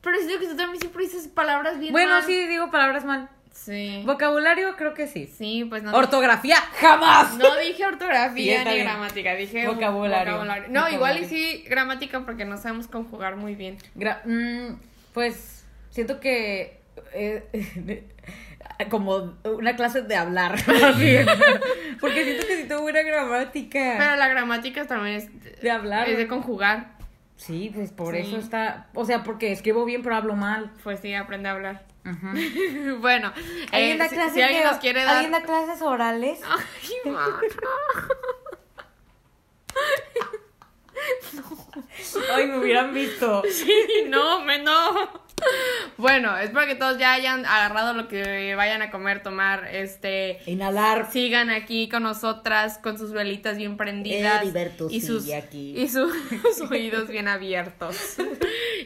pero siento que tú también siempre dices palabras bien Bueno, mal. sí, digo palabras mal. Sí. Vocabulario creo que sí. Sí, pues no. Ortografía, jamás. No dije Sí, ortografía ni gramática, dije Vocabulario. vocabulario. No, igual y sí gramática porque no sabemos conjugar muy bien. Gra- mm, pues siento que eh, como una clase de hablar. Porque siento que si tengo buena gramática Pero la gramática también es de hablar. es de conjugar. Sí, pues por Sí. eso está, o sea, porque escribo bien pero hablo mal. Pues sí, aprende a hablar. Ujú. bueno, ¿Alguien eh, da si, clases si alguien de- nos quiere dar. ¿Alguien da clases orales? Ay, mana. Ay, me hubieran visto. Sí, no, me no. Bueno, espero que todos ya hayan agarrado lo que vayan a comer, tomar, este, Inhalar. sigan aquí con nosotras con sus velitas bien prendidas Heriberto y sus aquí. y sus oídos bien abiertos.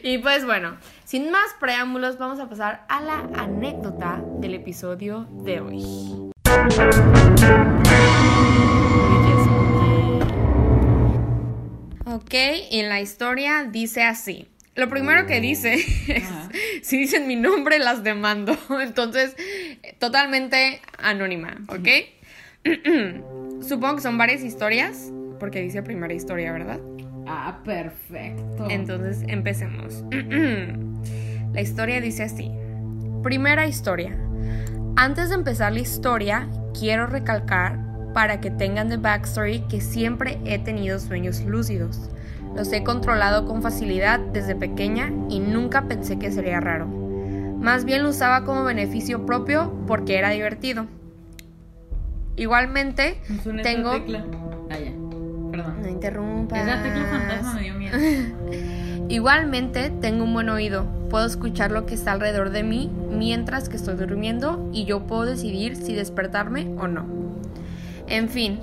y pues bueno, sin más preámbulos, vamos a pasar a la anécdota del episodio de hoy. Ok, en la historia dice así. Lo primero que dice es, Ajá. si dicen mi nombre las demando. Entonces, totalmente anónima, ¿ok? Supongo que son varias historias, porque dice primera historia, ¿verdad? Ah, perfecto. Entonces, empecemos. la historia dice así. Primera historia. Antes de empezar la historia, quiero recalcar para que tengan de backstory que siempre he tenido sueños lúcidos. Los he controlado con facilidad desde pequeña y nunca pensé que sería raro. Más bien lo usaba como beneficio propio porque era divertido. Igualmente, tengo... tecla. Ah, ya. Perdón. No interrumpas. Esa tecla fantasma me dio miedo. Igualmente, tengo un buen oído. Puedo escuchar lo que está alrededor de mí mientras que estoy durmiendo y yo puedo decidir si despertarme o no. En fin,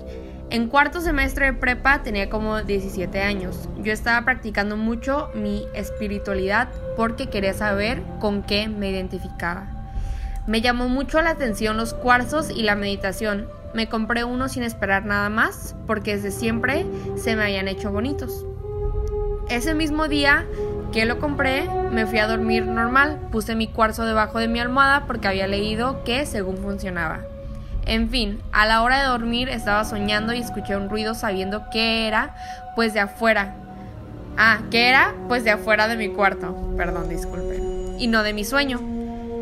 en cuarto semestre de prepa tenía como 17 años. Yo estaba practicando mucho mi espiritualidad porque quería saber con qué me identificaba. Me llamó mucho la atención los cuarzos y la meditación. Me compré uno sin esperar nada más porque desde siempre se me habían hecho bonitos. Ese mismo día que lo compré, me fui a dormir normal. Puse mi cuarzo debajo de mi almohada porque había leído que según funcionaba. En fin, a la hora de dormir estaba soñando y escuché un ruido sabiendo que era, pues de afuera. Ah, que era, pues de afuera de mi cuarto. Perdón, disculpen. Y no de mi sueño.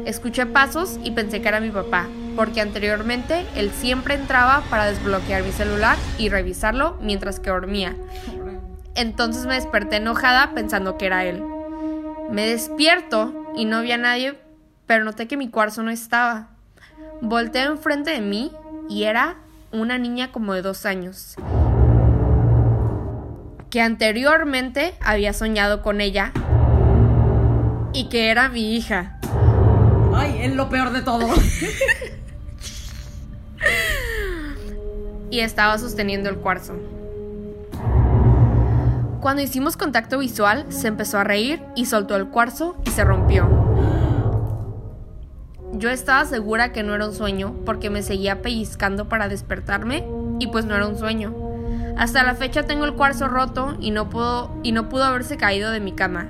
Escuché pasos y pensé que era mi papá, porque anteriormente él siempre entraba para desbloquear mi celular y revisarlo mientras que dormía. Entonces me desperté enojada pensando que era él. Me despierto y no había nadie, pero noté que mi cuarzo no estaba. Volteé enfrente de mí y era una niña como de dos años. Que anteriormente había soñado con ella y que era mi hija. Ay, es lo peor de todo. y estaba sosteniendo el cuarzo. Cuando hicimos contacto visual, se empezó a reír y soltó el cuarzo y se rompió. Yo estaba segura que no era un sueño porque me seguía pellizcando para despertarme y pues no era un sueño. Hasta la fecha tengo el cuarzo roto y no pudo, y no pudo haberse caído de mi cama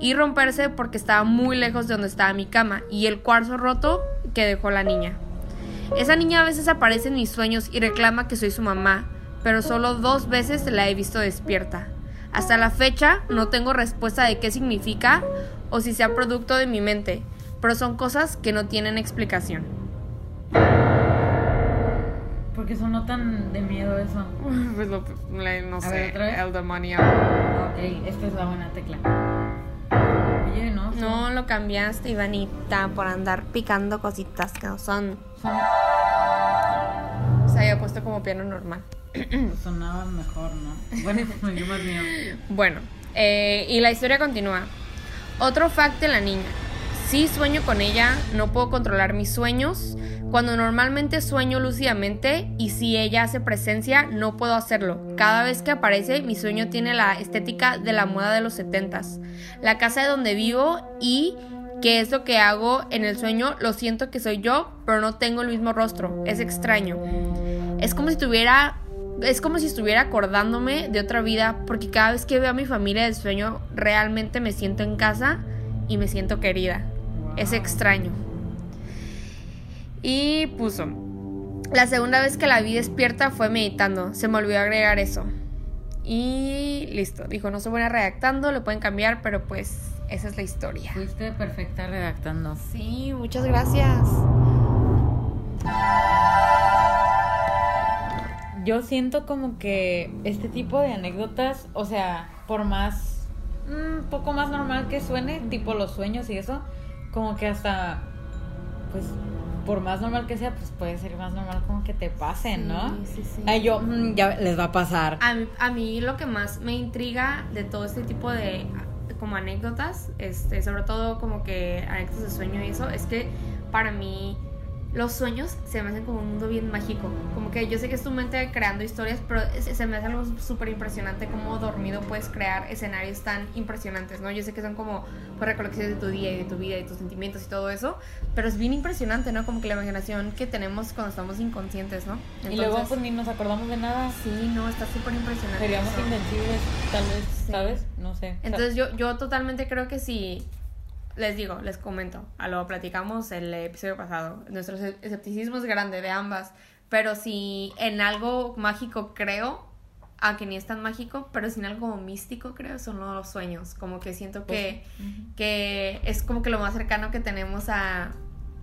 y romperse porque estaba muy lejos de donde estaba mi cama y el cuarzo roto que dejó la niña. Esa niña a veces aparece en mis sueños y reclama que soy su mamá, pero solo dos veces la he visto despierta. Hasta la fecha no tengo respuesta de qué significa o si sea producto de mi mente, pero son cosas que no tienen explicación. Porque sonó tan de miedo eso. Pues lo- le- no A sé, ver, ¿otra vez? el demonio. Ok, esta es la buena tecla. Oye, no. No lo cambiaste, Ivanita, por andar picando cositas que no son. son- Se había puesto como piano normal. sonaba mejor, ¿no? Bueno, yo más mío. Bueno, eh, y la historia continúa. Otro fact de la niña. Sí sueño con ella, no puedo controlar mis sueños. Cuando normalmente sueño lúcidamente y si ella hace presencia, no puedo hacerlo. Cada vez que aparece, mi sueño tiene la estética de la moda de los setentas. La casa de donde vivo y que es lo que hago en el sueño, lo siento que soy yo, pero no tengo el mismo rostro. Es extraño. Es como si tuviera es como si estuviera acordándome de otra vida, porque cada vez que veo a mi familia del sueño, realmente me siento en casa y me siento querida. Es extraño. Y puso, la segunda vez que la vi despierta fue meditando, se me olvidó agregar eso. Y listo, dijo, no se buena redactando, lo pueden cambiar, pero pues esa es la historia. Fuiste perfecta redactando. Sí, muchas gracias. Yo siento como que este tipo de anécdotas, o sea, por más, un poco más normal que suene, tipo los sueños y eso, como que hasta, pues, por más normal que sea, pues puede ser más normal como que te pasen, ¿no? Sí, sí, sí. Ay, yo, mm, ya les va a pasar. A mí, a mí lo que más me intriga de todo este tipo de como anécdotas, este, sobre todo como que anécdotas de sueño y eso, es que para mí los sueños se me hacen como un mundo bien mágico. Como que yo sé que es tu mente creando historias, pero se me hace algo súper impresionante como dormido puedes crear escenarios tan impresionantes, ¿no? Yo sé que son como pues, recolecciones de tu día y de tu vida y tus sentimientos y todo eso, pero es bien impresionante, ¿no? Como que la imaginación que tenemos cuando estamos inconscientes, ¿no? y luego pues ni nos acordamos de nada. Sí, no, está súper impresionante. Seríamos eso. invencibles, tal vez, Sí. ¿sabes? No sé. Entonces yo, yo totalmente creo que si, les digo, les comento, a lo platicamos el episodio pasado, nuestro esce- escepticismo es grande de ambas, pero si en algo mágico creo, aunque ni es tan mágico, pero si en algo místico creo, son los sueños, como que siento que, que es como que lo más cercano que tenemos a...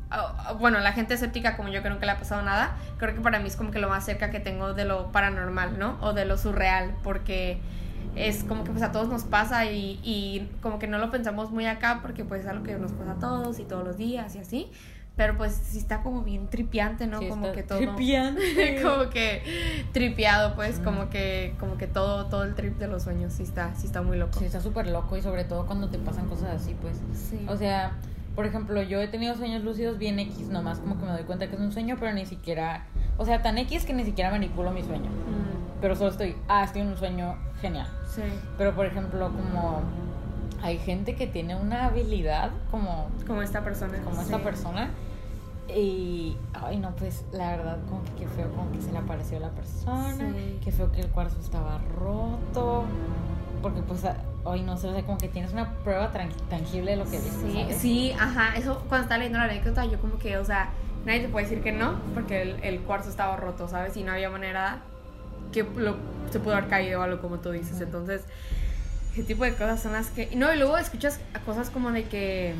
a- a- Bueno, la gente escéptica como yo que nunca le ha pasado nada, creo que para mí es como que lo más cerca que tengo de lo paranormal, ¿no? O de lo surreal, porque es como que pues a todos nos pasa y, y como que no lo pensamos muy acá porque pues es algo que nos pasa a todos y todos los días y así. Pero pues sí está como bien tripiante, ¿no? Sí, como que todo. tripiante. como que tripeado, pues, como que, como que todo, todo el trip de los sueños. Sí está, sí está muy loco. Sí, está súper loco y sobre todo cuando te pasan cosas así, pues. Sí. O sea, por ejemplo, yo he tenido sueños lúcidos bien X, nomás como que me doy cuenta que es un sueño, pero ni siquiera. O sea, tan X que ni siquiera manipulo mi sueño. Mm, Pero solo estoy, ah, estoy en un sueño genial. sí. Pero por ejemplo, como hay gente que tiene una habilidad como, Como esta persona. como esta persona. Y, ay, no, pues la verdad, como que qué feo, como que se le apareció la persona. Sí. Qué feo que el cuarzo estaba roto. Porque, pues, ay, no sé, o sea, como que tienes una prueba tangible de lo que viste. Sí, ¿sabes? sí, ajá. Eso cuando estaba leyendo la anécdota, yo como que, o sea, nadie te puede decir que no, porque el, el cuarzo estaba roto, ¿sabes? Y no había manera que lo, se pudo haber caído o algo como tú dices. Entonces, ese tipo de cosas son las que. No, y luego escuchas cosas como de que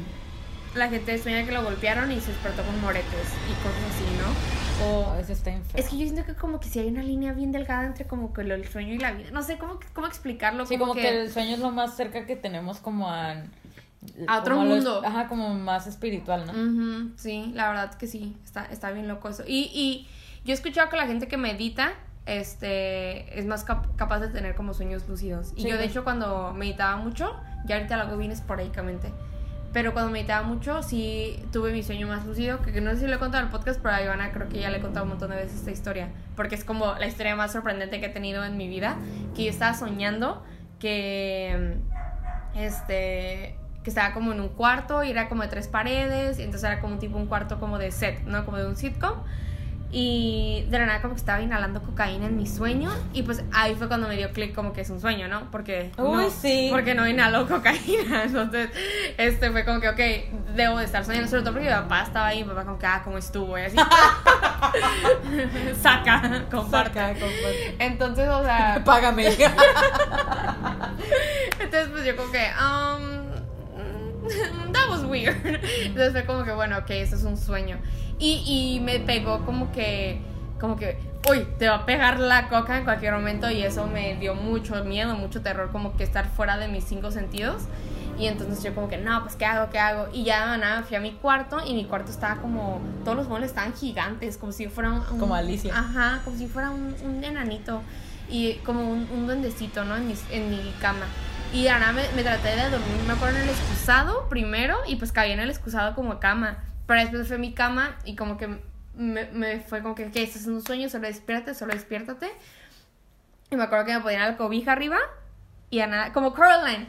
la gente sueña que lo golpearon y se despertó con moretes y cosas así, ¿no? O está enfermo. Es que yo siento que como que si hay una línea bien delgada entre como que lo- el sueño y la vida. No sé cómo, cómo explicarlo. Sí, como que... el sueño es lo más cerca que tenemos como a... A otro como mundo. ajá, como más espiritual, ¿no? Ujú, sí, la verdad que sí, está, está bien loco eso. Y, y yo he escuchado que la gente que medita este, es más cap- capaz de tener como sueños lúcidos. Y Sí, yo de hecho cuando meditaba mucho, ya ahorita lo hago bien esporádicamente. Pero cuando meditaba mucho, sí tuve mi sueño más lúcido, que no sé si lo he contado en el podcast, pero a Ivana creo que ya le he contado un montón de veces esta historia, porque es como la historia más sorprendente que he tenido en mi vida, que yo estaba soñando que, este, que estaba como en un cuarto y era como de tres paredes, y entonces era como tipo un cuarto como de set, ¿no? Como de un sitcom. Y de la nada como que estaba inhalando cocaína en mi sueño y pues ahí fue cuando me dio clic como que es un sueño, ¿no? Porque Uy, no, sí. porque no inhaló cocaína, entonces este fue como que ok, debo de estar soñando, sobre todo porque mi papá estaba ahí, mi papá como que ah, cómo estuvo y así. Saca, comparte. Saca, comparte. Entonces, o sea, Págame. entonces pues yo como que um, that was weird. Entonces fue como que bueno, ok, eso es un sueño. Y, y me pegó como que, como que, uy, te va a pegar la coca en cualquier momento y eso me dio mucho miedo, mucho terror, como que estar fuera de mis cinco sentidos. Y entonces yo como que, no, pues ¿qué hago? ¿Qué hago? Y ya nada, fui a mi cuarto y mi cuarto estaba como, todos los muebles estaban gigantes, como si fuera un... Como Alicia. Ajá, como si fuera un, un enanito y como un, un duendecito, ¿no? En mi, en mi cama. Y ahora me, me traté de dormir, me acuerdo en el excusado primero y pues caí en el excusado como cama. Pero después fue mi cama y como que me, me fue como que, ¿qué? Esto es un sueño, solo despiértate, solo despiértate. Y me acuerdo que me ponían la cobija arriba y a nada, como Coraline.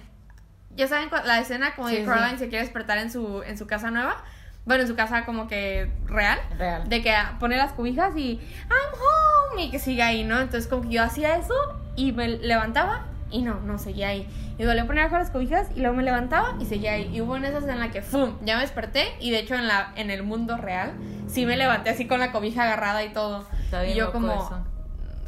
Ya saben la escena como Sí, de sí. Coraline se quiere despertar en su, en su casa nueva. Bueno, en su casa como que real. Real. De que pone las cobijas y I'm home y que sigue ahí, ¿no? Entonces como que yo hacía eso y me levantaba y no, no seguía ahí. Y volví a poner abajo las cobijas y luego me levantaba y seguía ahí. Y hubo en esas en la que ¡fum! Ya me desperté y de hecho en la en el mundo real sí me levanté así con la cobija agarrada y todo. Está bien y yo como eso.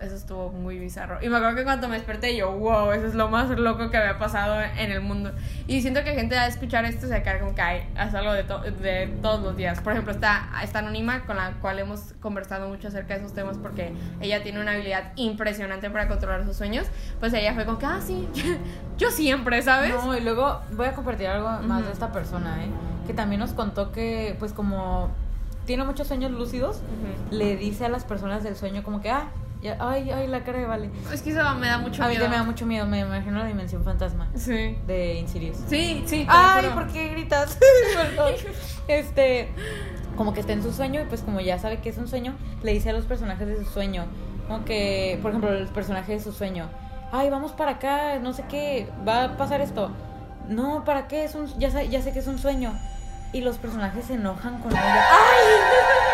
Eso estuvo muy bizarro. Y me acuerdo que cuando me desperté yo, wow, eso es lo más loco que había pasado en el mundo. Y siento que gente a escuchar esto se queda como que "Ay, es algo de, to- de todos los días. Por ejemplo, está esta anónima con la cual hemos conversado mucho acerca de esos temas porque ella tiene una habilidad impresionante para controlar sus sueños. Pues ella fue como que, ah, sí, yo siempre, ¿sabes? No, y luego voy a compartir algo más Ujú. de esta persona, ¿eh? Que también nos contó que, pues como tiene muchos sueños lúcidos, Ujú. le dice a las personas del sueño como que, ah, ya, ay, ay, la cara de Vale. Es que eso me da mucho A mí miedo. me da mucho miedo, me imagino la dimensión fantasma Sí. de Insidious. Sí, sí. Ay. ¿por qué gritas? Perdón. Este, como que está en su sueño y pues como ya sabe que es un sueño, le dice a los personajes de su sueño, como que, por ejemplo, el personaje de su sueño, ay, vamos para acá, no sé qué, va a pasar esto. No, ¿para qué? Es un, ya, sé, ya sé que es un sueño. Y los personajes se enojan con ella. ¡Ay!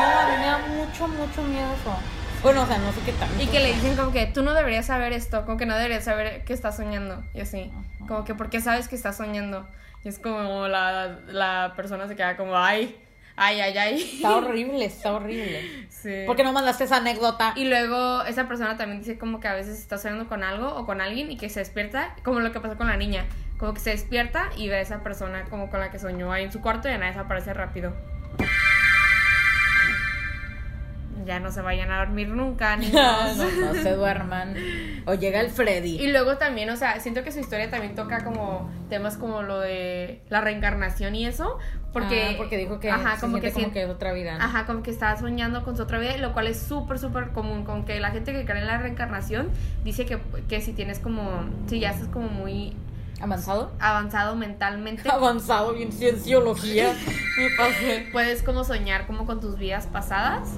No, a mí me da mucho, mucho miedo eso. Bueno, o sea, no sé qué tanto. Y que le dicen como que tú no deberías saber esto, como que no deberías saber que estás soñando. Y así, como que porque sabes que estás soñando. Y es como la, la persona se queda como, ay, ay, ay, ay. Está horrible, está horrible. Sí. ¿Por qué no mandaste esa anécdota? Y luego esa persona también dice como que a veces está soñando con algo o con alguien y que se despierta, como lo que pasó con la niña. Como que se despierta y ve a esa persona como con la que soñó ahí en su cuarto y nada desaparece rápido. Ya no se vayan a dormir nunca, no, niños. no se duerman. O llega el Freddy. Y luego también, o sea, siento que su historia también toca como temas como lo de la reencarnación y eso, porque Ah, porque dijo que, ajá, se como que como que es otra vida. ¿no? Ajá, como que estaba soñando con su otra vida, lo cual es súper, súper común. Como que la gente que cree en la reencarnación dice que, que si tienes como, si ya estás como muy ¿Avanzado? avanzado mentalmente, Avanzado en cienciología. Me pasé. puedes como soñar como con tus vidas pasadas.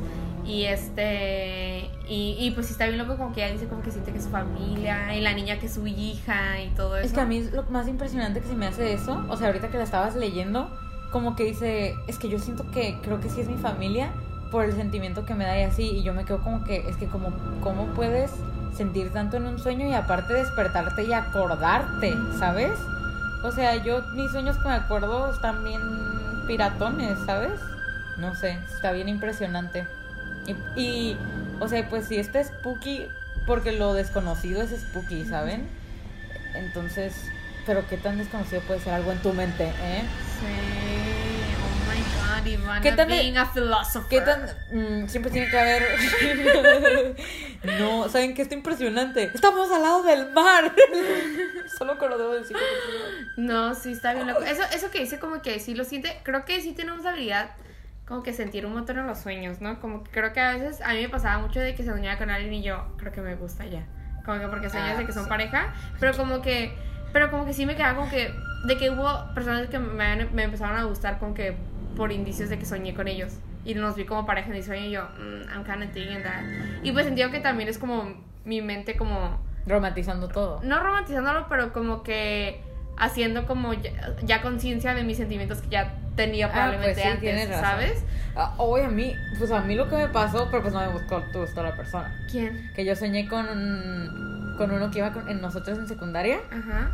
Y este, y, y pues sí está bien loco como que ella dice como que siente que es su familia y la niña que es su hija y todo eso. Es que a mí es lo más impresionante que se me hace eso, o sea, ahorita que la estabas leyendo, como que dice, es que yo siento que creo que sí es mi familia por el sentimiento que me da y así, y yo me quedo como que, es que como, ¿cómo puedes sentir tanto en un sueño y aparte despertarte y acordarte, ¿sabes? O sea, yo, mis sueños que me acuerdo están bien piratones, ¿sabes? No sé, está bien impresionante. Y, y, o sea, pues si este es spooky, porque lo desconocido es spooky, ¿saben? Entonces, pero qué tan desconocido puede ser algo en tu mente, ¿eh? Sí, oh my god, Ivana ¿Qué tan de- being a philosopher. ¿Qué tan...? mm, siempre tiene que haber... no, ¿saben qué está impresionante? Estamos al lado del mar. Solo que lo debo decir. No, sí, está bien loco. Eso, eso que dice como que sí lo siente, creo que sí tenemos habilidad como que sentir un montón en los sueños, ¿no? Como que creo que a veces a mí me pasaba mucho de que se soñaba con alguien y yo creo que me gusta ya. Como que porque sueñas Ah, de que son sí. pareja, pero como que pero como que sí me quedaba como que de que hubo personas que me, me empezaron a gustar como que por indicios de que soñé con ellos. Y nos vi como pareja en mi sueño y yo, mm, I'm kind of digging that. Y pues sentido que también es como mi mente como, Romantizando todo. no romantizándolo, pero como que haciendo como ya, ya conciencia de mis sentimientos que ya tenía Ah, probablemente pues sí, antes. ¿sabes? Ah, Oye, a mí, pues a mí lo que me pasó, pero pues no me gustó, te gustó la persona. ¿Quién? Que yo soñé con, con uno que iba con, en nosotros en secundaria Ajá.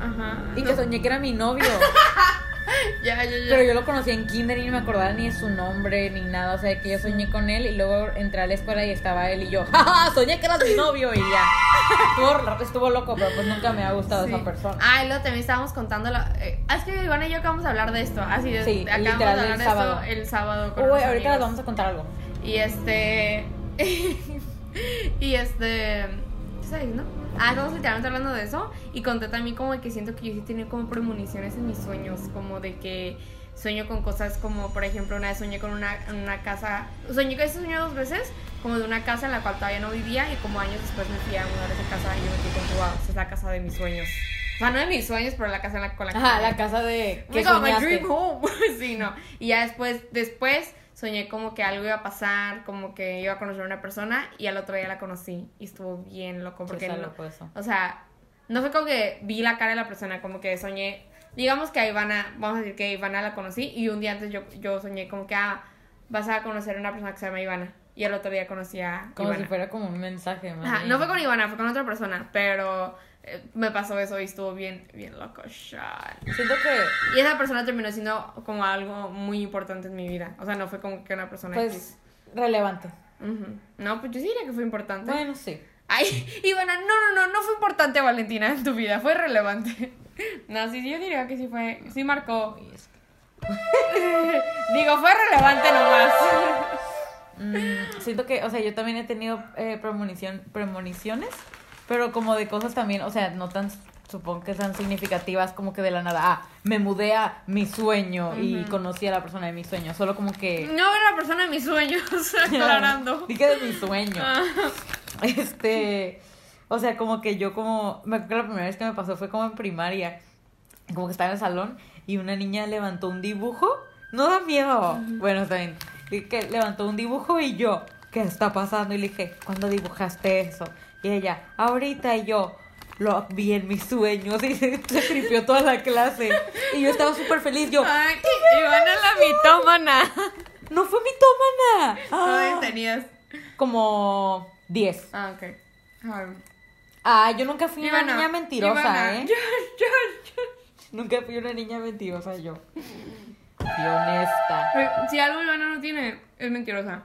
Ajá. y que soñé que era mi novio. Ya, ya, ya. Pero yo lo conocí en kinder y no me acordaba ni de su nombre ni nada. O sea, que yo soñé con él y luego entré a la escuela y estaba él y yo, ¡Ja, ja! Soñé que eras mi novio y ya. Estuvo, estuvo loco, pero pues nunca me ha gustado Sí. esa persona. Ah, y luego también estábamos contando. La, eh, es que Ivana y yo acabamos de hablar de esto. Así de, Sí, acabamos de hablar el de sábado. esto el sábado. con Uy, ahorita les vamos a contar algo. Y este. y este. ¿Qué estaba diciendo? Ah, estamos literalmente hablando de eso. Y conté también como de que siento que yo sí tenía como premoniciones en mis sueños. Como de que sueño con cosas como, por ejemplo, una vez soñé con una, una casa. Soñé que soñé dos veces. Como de una casa en la cual todavía no vivía. Y como años después me fui a mudar a esa casa. Y yo me quedé como, wow, esa es la casa de mis sueños. O sea, no de mis sueños, pero la casa en la, con la que Ajá, la casa de. Oh que God, my dream home. sí, no. Y ya después, después soñé como que algo iba a pasar, como que iba a conocer a una persona y al otro día la conocí y estuvo bien loco Sí, porque no, loco eso. o sea, no fue como que vi la cara de la persona, como que soñé, digamos que a Ivana, vamos a decir que a Ivana la conocí y un día antes yo, yo soñé como que, ah, vas a conocer a una persona que se llama Ivana y al otro día conocí a Como Ivana. si fuera como un mensaje. Ajá, no fue con Ivana, fue con otra persona, pero me pasó eso y estuvo bien, bien loco. shot. Siento que. Y esa persona terminó siendo como algo muy importante en mi vida. O sea, no fue como que una persona Pues. X. Relevante. No, pues yo sí diría que fue importante. Bueno, sí. Ay, Ivana, no, no, no, no fue importante Valentina en tu vida, fue relevante. No, sí, yo diría que sí fue, sí marcó. Y es que- Digo, fue relevante nomás. Mm, siento que, o sea, yo también he tenido eh, premonición, premoniciones, pero como de cosas también, o sea, no tan, supongo que tan significativas como que de la nada, ah, me mudé a mi sueño y conocí a la persona de mi sueño, solo como que... No era la persona de mis sueños, aclarando. Dije de mi sueño. Ah. Este, o sea, como que yo como, me acuerdo que la primera vez que me pasó fue como en primaria, como que estaba en el salón y una niña levantó un dibujo, no da miedo, bueno, está bien, que levantó un dibujo y yo, ¿qué está pasando? Y le dije, ¿cuándo dibujaste eso? Y ella, ahorita y yo, lo vi en mis sueños y se, se toda la clase y yo estaba súper feliz, yo, Ay, Ivana la mitómana. no fue mi tómana. ¿Cuántos Ah, tenías? como 10. Ah, ok. Ah, yo nunca fui una Ivana, niña mentirosa, Ivana, ¿eh? yo- yo- yo- Nunca fui una niña mentirosa yo. Fui honesta. Si algo Ivana no tiene, es mentirosa.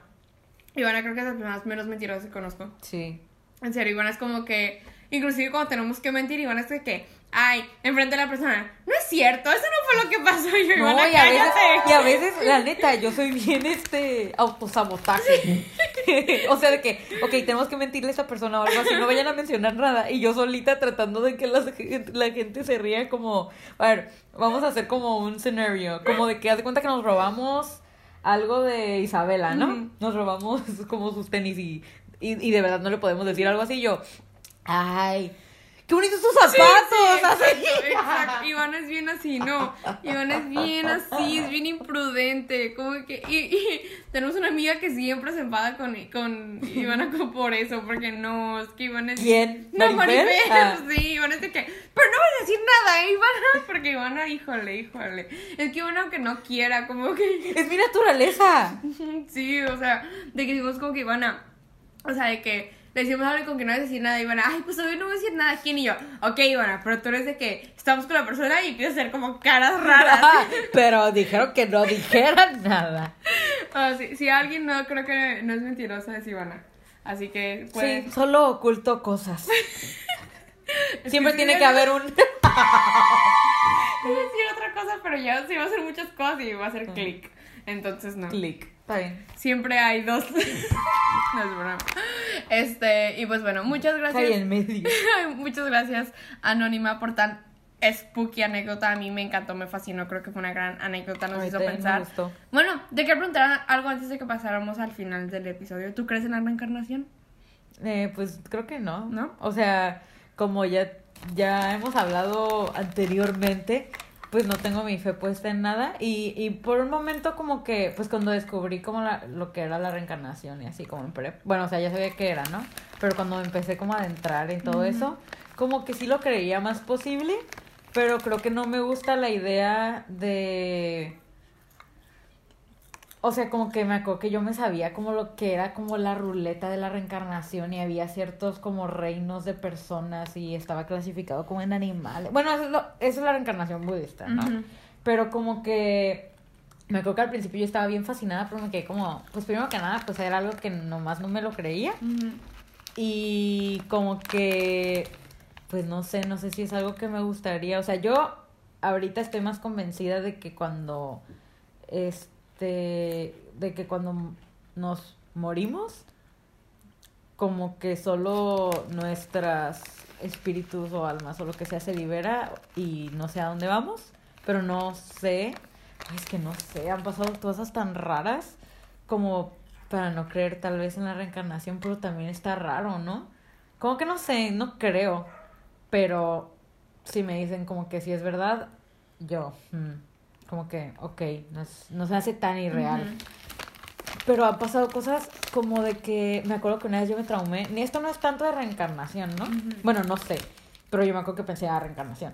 Ivana creo que es de las personas menos mentirosas que conozco. Sí. En serio, Ivana es como que, inclusive cuando tenemos que mentir, Ivana es de que, ay, enfrente de la persona, no es cierto, eso no fue lo que pasó. Yo, No, Ivana, y a, veces, y a veces, la neta, yo soy bien este autosabotaje. o sea, de que, ok, tenemos que mentirle a esa persona o algo así, no vayan a mencionar nada. Y yo solita tratando de que la, gente- la gente se ría como, a ver, vamos a hacer como un scenario, como de que haz de cuenta que nos robamos algo de Isabela, ¿no? Nos robamos como sus tenis y, y, y de verdad no le podemos decir algo así. Yo, ay, qué bonitos tus zapatos. Sí, así. exacto, exacto. Ivana es bien así, no. Ivana es bien así, es bien imprudente. Como que. Y, y tenemos una amiga que siempre se enfada con, con Ivana como por eso, porque no, es que Ivana es. ¿Quién? No, ¿Maribel? Maribel, Ah. sí, Ivana es de que. Pero no vas a decir nada, ¿eh, Ivana. Porque Ivana, híjole, híjole. Es que Ivana, aunque no quiera, como que. Es mi naturaleza. Sí, o sea, de que decimos como que Ivana, o sea, de que le decimos algo y con que no vas a decir nada, Ivana, ay, pues hoy no voy a decir nada, ¿quién? Y yo, ok, Ivana, pero tú eres de que estamos con la persona y empiezas a hacer como caras raras. Pero dijeron que no dijeran nada. Ah, sí, si alguien no, creo que no es mentirosa, es Ivana. Así que, pues. Sí, solo oculto cosas. Siempre tiene que haber un... A decir otra cosa, pero ya sí va a hacer muchas cosas y va a hacer clic. Entonces, no. clic. Está bien. Siempre hay dos. no es broma. Este, y pues bueno, muchas Está gracias. ahí en medio. Muchas gracias, Anónima, por tan spooky anécdota. A mí me encantó, me fascinó. Creo que fue una gran anécdota, nos Ay, hizo también me pensar. gustó. Bueno, te quiero preguntar algo antes de que pasáramos al final del episodio. ¿Tú crees en la reencarnación? Eh, pues creo que no. ¿No? O sea, como ya ya hemos hablado anteriormente, pues no tengo mi fe puesta en nada y, y por un momento como que, pues cuando descubrí como la- lo que era la reencarnación y así como en prep, bueno, o sea, ya sabía qué era, ¿no? Pero cuando empecé como a adentrar en todo eso, como que sí lo creía más posible, pero creo que no me gusta la idea de... O sea, como que me acuerdo que yo me sabía como lo que era como la ruleta de la reencarnación y había ciertos como reinos de personas y estaba clasificado como en animales. Bueno, eso es, lo- eso es la reencarnación budista, ¿no? Pero como que me acuerdo que al principio yo estaba bien fascinada, pero me quedé como, pues primero que nada, pues era algo que nomás no me lo creía. Y como que, pues no sé, no sé si es algo que me gustaría. O sea, yo ahorita estoy más convencida de que cuando, este, de que cuando nos morimos, como que solo nuestras espíritus o almas o lo que sea se libera y no sé a dónde vamos, pero no sé, es que no sé, han pasado cosas tan raras como para no creer tal vez en la reencarnación, pero también está raro, ¿no? Como que no sé, no creo, pero si me dicen como que si es verdad, yo, mm, como que, ok, no, es- no se hace tan irreal. Ujú. Pero ha pasado cosas como de que me acuerdo que una vez yo me traumé. Ni esto no es tanto de reencarnación, ¿no? Bueno, no sé. Pero yo me acuerdo que pensé a reencarnación.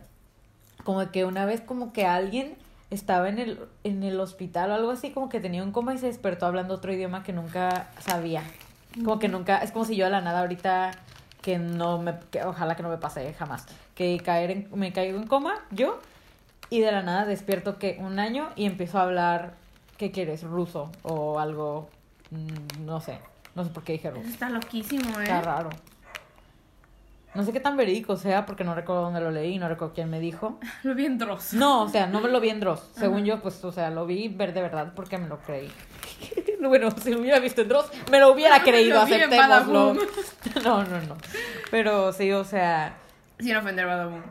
Como de que una vez como que alguien estaba en el, en el hospital o algo así, como que tenía un coma y se despertó hablando otro idioma que nunca sabía. Como que nunca, es como si yo de la nada ahorita que no me, que ojalá que no me pase jamás, que caer en, me caigo en coma, yo, y de la nada despierto que un año y empiezo a hablar, ¿qué quieres? Ruso o algo, mm, no sé, no sé por qué dije Eso ruso. está loquísimo, ¿eh? Está raro. No sé qué tan verídico sea porque no recuerdo dónde lo leí, no recuerdo quién me dijo. Lo vi en Dross. No, o sea, no me lo vi en Dross. Según yo, pues, o sea, lo vi ver de verdad porque me lo creí. bueno, si lo hubiera visto en Dross, me lo hubiera creído, Lo aceptémoslo. No, no, no. Pero sí, o sea, Sin ofender a Badaboom.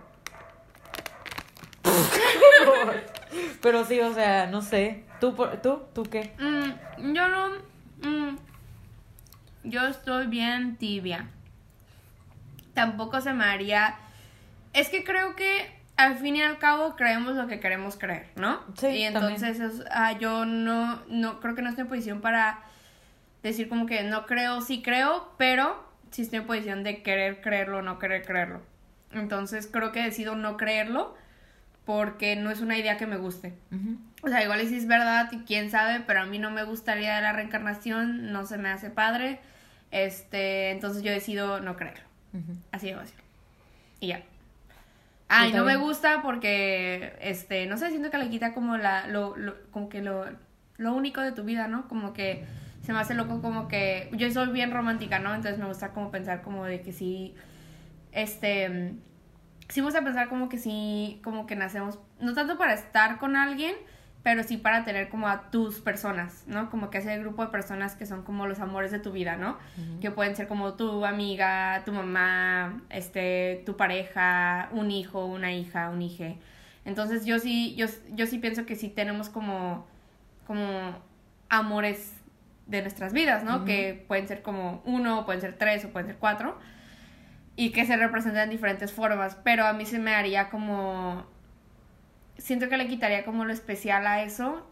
pero sí, o sea, no sé. ¿Tú, por- tú, tú qué? Mm, yo no. mm, yo estoy bien tibia. Tampoco se me haría. Es que creo que al fin y al cabo creemos lo que queremos creer, ¿no? Sí, Y entonces es- ah, yo no, no creo que no estoy en posición para decir como que no creo, sí creo, pero sí estoy en posición de querer creerlo o no querer creerlo. Entonces creo que decido no creerlo porque no es una idea que me guste. Ujú. O sea, igual y si es verdad y quién sabe, pero a mí no me gustaría de la reencarnación, no se me hace padre. Este, entonces yo decido no creerlo. Ujú. Así de fácil. Y ya. Ay, está no me gusta porque, este, no sé, siento que le quita como la, lo, lo- como que lo, lo único de tu vida, ¿no? Como que se me hace loco como que, yo soy bien romántica, ¿no? Entonces me gusta como pensar como de que sí, este, sí me gusta pensar como que sí, como que nacemos, no tanto para estar con alguien, pero sí para tener como a tus personas, ¿no? Como que ese grupo de personas que son como los amores de tu vida, ¿no? Que pueden ser como tu amiga, tu mamá, este, tu pareja, un hijo, una hija, un hije. Entonces yo sí, yo, yo sí pienso que sí tenemos como, como amores de nuestras vidas, ¿no? Que pueden ser como uno, pueden ser tres o pueden ser cuatro. Y que se representan en diferentes formas. Pero a mí se me haría como siento que le quitaría como lo especial a eso,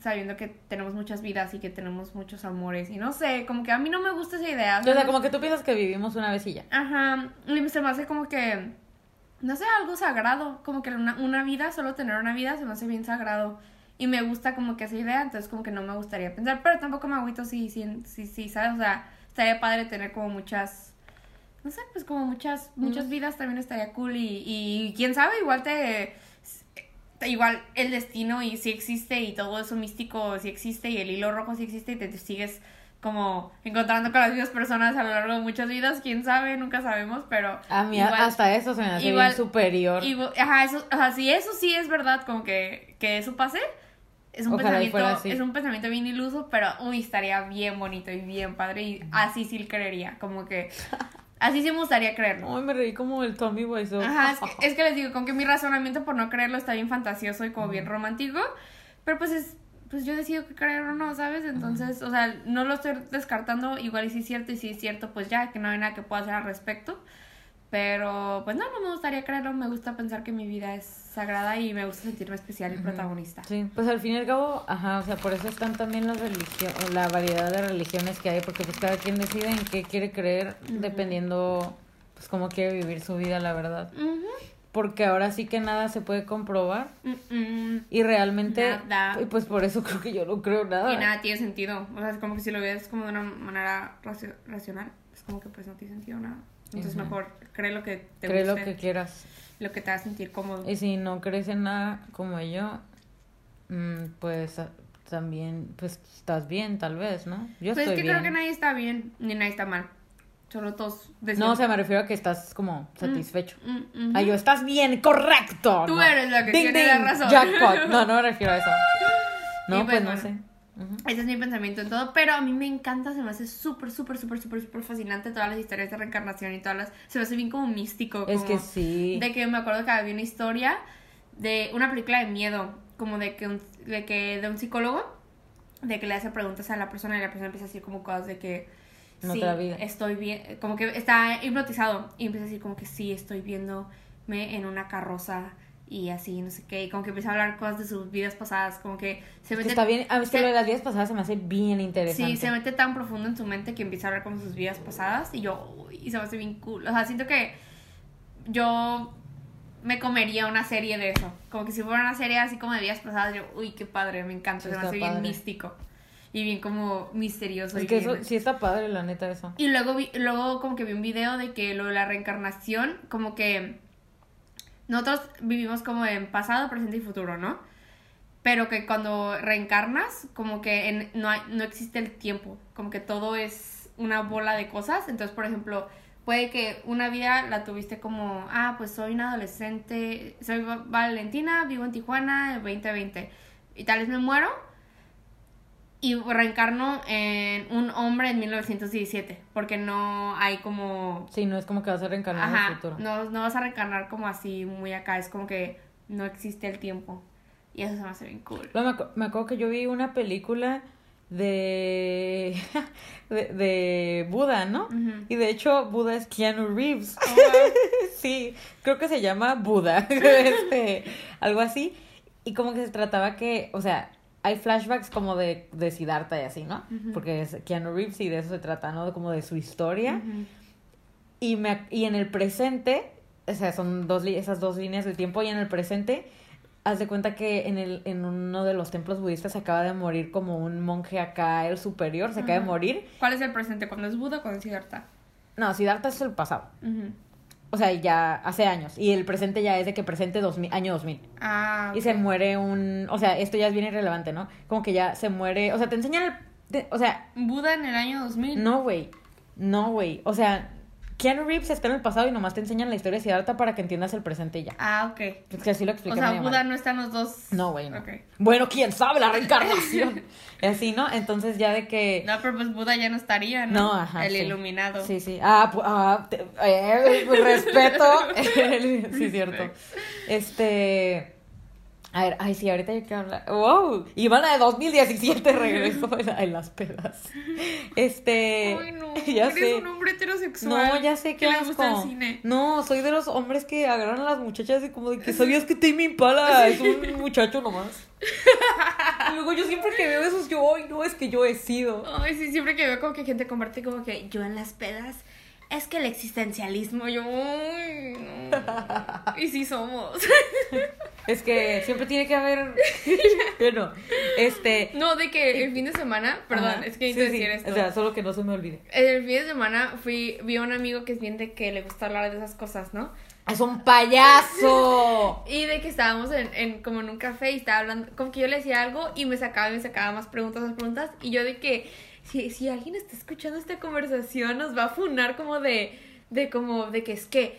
sabiendo que tenemos muchas vidas y que tenemos muchos amores. Y no sé, como que a mí no me gusta esa idea. O sea, como que tú piensas que vivimos una vez y ya. Ajá, y se me hace como que, no sé, algo sagrado, como que una, una vida, solo tener una vida se me hace bien sagrado. Y me gusta como que esa idea, entonces como que no me gustaría pensar, pero tampoco me agüito si, si, si, si, ¿sabes? O sea, estaría padre tener como muchas, no sé, pues como muchas, muchas vidas también estaría cool y, y quién sabe, igual te, te- igual el destino y si existe y todo eso místico si existe y el hilo rojo si existe y te, te sigues como encontrando con las mismas personas a lo largo de muchas vidas, quién sabe, nunca sabemos, pero A mí igual- hasta eso se me hace igual- bien superior. Igual- ajá, eso, o sea, si eso sí es verdad, como que, que eso pase, es un Ojalá pensamiento, es un pensamiento bien iluso, pero uy, estaría bien bonito y bien padre y así sí creería, como que así sí me gustaría creerlo. Ay, me reí como el Tommy Wiseau. Ajá, es que, es que les digo, con que mi razonamiento por no creerlo está bien fantasioso y como bien romántico, pero pues es, pues yo decido que creer o no, ¿sabes? Entonces, o sea, no lo estoy descartando, igual y si es cierto y si es cierto, pues ya, que no hay nada que pueda hacer al respecto, Pero pues no, no me gustaría creerlo, me gusta pensar que mi vida es sagrada y me gusta sentirme especial y protagonista. Sí, pues al fin y al cabo, ajá, o sea, por eso están también las religiones, la variedad de religiones que hay, porque pues cada quien decide en qué quiere creer dependiendo, pues cómo quiere vivir su vida, la verdad. Porque ahora sí que nada se puede comprobar y realmente, Nada. y pues por eso creo que yo no creo nada. Y nada tiene sentido. O sea, es como que si lo ves como de una manera racio- racional, es como que pues no tiene sentido nada. Entonces mejor cree lo que te Cree lo que quieras. lo que te haga sentir cómodo. Y si no crees en nada como yo, mm, pues ah, también, pues estás bien, tal vez, ¿no? Yo Pues es estoy que bien. creo que nadie está bien, ni nadie está mal. Solo todos No, o sea, me refiero a que estás como satisfecho. Mm. Ay, yo, estás bien, correcto. Tú No. eres la que Ding, tiene la ding, razón. Jackpot. No, no me refiero a eso. No, Y pues, pues, no bueno. Ese es mi pensamiento en todo, pero a mí me encanta, se me hace súper, súper, súper, súper, súper fascinante todas las historias de reencarnación y todas las... Se me hace bien como místico. Es que sí. De que me acuerdo que había una historia de una película de miedo, como de que, un, de que de un psicólogo, de que le hace preguntas a la persona y la persona empieza a decir como cosas de que... Sí, otra vida. estoy bien, como que está hipnotizado y empieza a decir como que sí, estoy viéndome en una carroza y así, no sé qué, y como que empieza a hablar cosas de sus vidas pasadas, como que se mete... está bien. A mí es que lo de las días pasadas se me hace bien interesante. Sí, se mete tan profundo en su mente que empieza a hablar con sus vidas pasadas y yo, y se me hace bien cool. O sea, siento que yo me comería una serie de eso. Como que si fuera una serie así como de vidas pasadas, yo, uy, qué padre, me encanta. Sí, se me hace bien místico y bien como misterioso. Es que bien- eso sí está padre, la neta, eso. y luego, vi, luego como que vi un video de que lo de la reencarnación, como que nosotros vivimos como en pasado, presente y futuro, ¿no? Pero que cuando reencarnas, como que en- no, no existe el tiempo, como que todo es una bola de cosas. Entonces, por ejemplo, puede que una vida la tuviste como, ah, pues soy una adolescente, soy Va- Valentina, vivo en Tijuana, 2020, y tal vez me muero y reencarno en un hombre en 1917, porque no hay como... Sí, no es como que vas a reencarnar en el futuro. no, no vas a reencarnar como así muy acá, es como que no existe el tiempo. Y eso se me hace bien cool. Luego me, acu- me acuerdo que yo vi una película de, de, de Buda, ¿no? Y de hecho, Buda es Keanu Reeves. Oh, wow. sí, creo que se llama Buda, este, algo así. Y como que se trataba que, o sea, hay flashbacks como de, de Siddhartha y así, ¿no? Porque es Keanu Reeves y de eso se trata, ¿no? Como de su historia. Y, me, y en el presente, o sea, son dos, esas dos líneas de tiempo, y en el presente, haz de cuenta que en, el, en uno de los templos budistas se acaba de morir como un monje acá, el superior, se acaba de morir. ¿Cuál es el presente? ¿Cuando es Buda o cuando es Siddhartha? No, Siddhartha es el pasado. O sea, ya hace años. Y el presente ya es de que presente 2000, año 2000. Ah, Y se muere un... O sea, esto ya es bien irrelevante, ¿no? Como que ya se muere... O sea, te enseñan el... te- o sea, Buda en el año 2000. no, güey. No, güey. O sea, Keanu Reeves está en el pasado y nomás te enseñan la historia de Siddhartha para que entiendas el presente y ya. Ah, ok. Es que así lo O explica sea, Buda no está en los dos. No, güey, no. Bueno, quién sabe la reencarnación. Y así, ¿no? Entonces ya de que... No, pero pues Buda ya no estaría, ¿no? No, ajá. El sí. iluminado. Sí, sí. Ah, pu- ah, te- eh, respeto. sí, cierto. Este. A ver, ay, sí, ahorita yo quiero hablar. ¡Wow! Ivana de 2017 regresó en, las pedas. Este. Ay, no. Ya Eres sé. un hombre heterosexual. No, ya sé que que le gusta el cine. No, soy de los hombres que agarran a las muchachas y como de que sabías que Timmy Impala es un muchacho nomás. Y luego yo siempre que veo esos, yo, ay, no, es que yo he sido. Ay, sí, siempre que veo como que gente comparte como que yo en las pedas. Es que el existencialismo, yo. No. Y sí somos. Es que siempre tiene que haber. bueno, este. No, de que el fin de semana. Perdón, Ajá. es que necesito sí, decir esto. O sea, solo que no se me olvide. El fin de semana fui, vi a un amigo que es bien de que le gusta hablar de esas cosas, ¿no? ¡Es un payaso! Y de que estábamos en, en como en un café y estaba hablando, como que yo le decía algo y me sacaba y me sacaba más preguntas, más preguntas. Y yo de que si, si alguien está escuchando esta conversación nos va a funar como de, de como de que es que,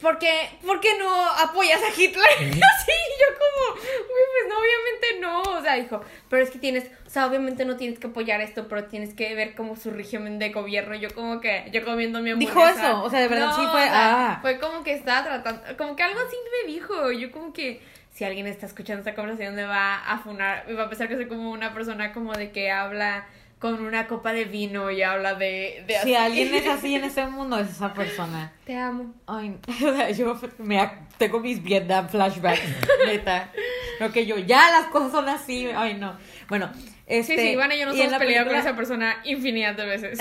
¿por qué, por qué no apoyas a Hitler? Así, y yo como, "Güey, pues no, obviamente no. O sea, dijo, pero es que tienes, o sea, obviamente no tienes que apoyar esto, pero tienes que ver como su régimen de gobierno. Yo como que, yo comiendo mi Dijo hamburguesa. eso, o sea, de verdad sí fue- o sea, ah. fue como que estaba tratando, como que algo así me dijo. Yo como que si alguien está escuchando esta conversación me va a funar, me va a pensar que soy como una persona como de que habla con una copa de vino y habla de, de Si así. alguien es así en este mundo, es esa persona. Te amo. Ay, o sea, yo me tengo mis Vietnam flashbacks, neta. Lo que yo, ya las cosas son así. Ay, no. Bueno, este. Sí, sí, Ivana y yo nos hemos peleado con esa persona infinidad de veces.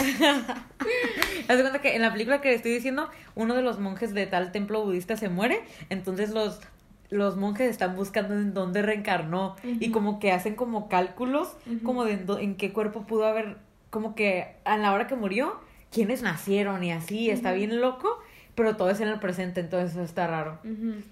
Haz de cuenta que en la película que estoy diciendo, uno de los monjes de tal templo budista se muere, entonces los, los monjes están buscando en dónde reencarnó y como que hacen como cálculos, como de en, qué cuerpo pudo haber, como que a la hora que murió, quiénes nacieron y así, está bien loco, pero todo es en el presente, entonces eso está raro.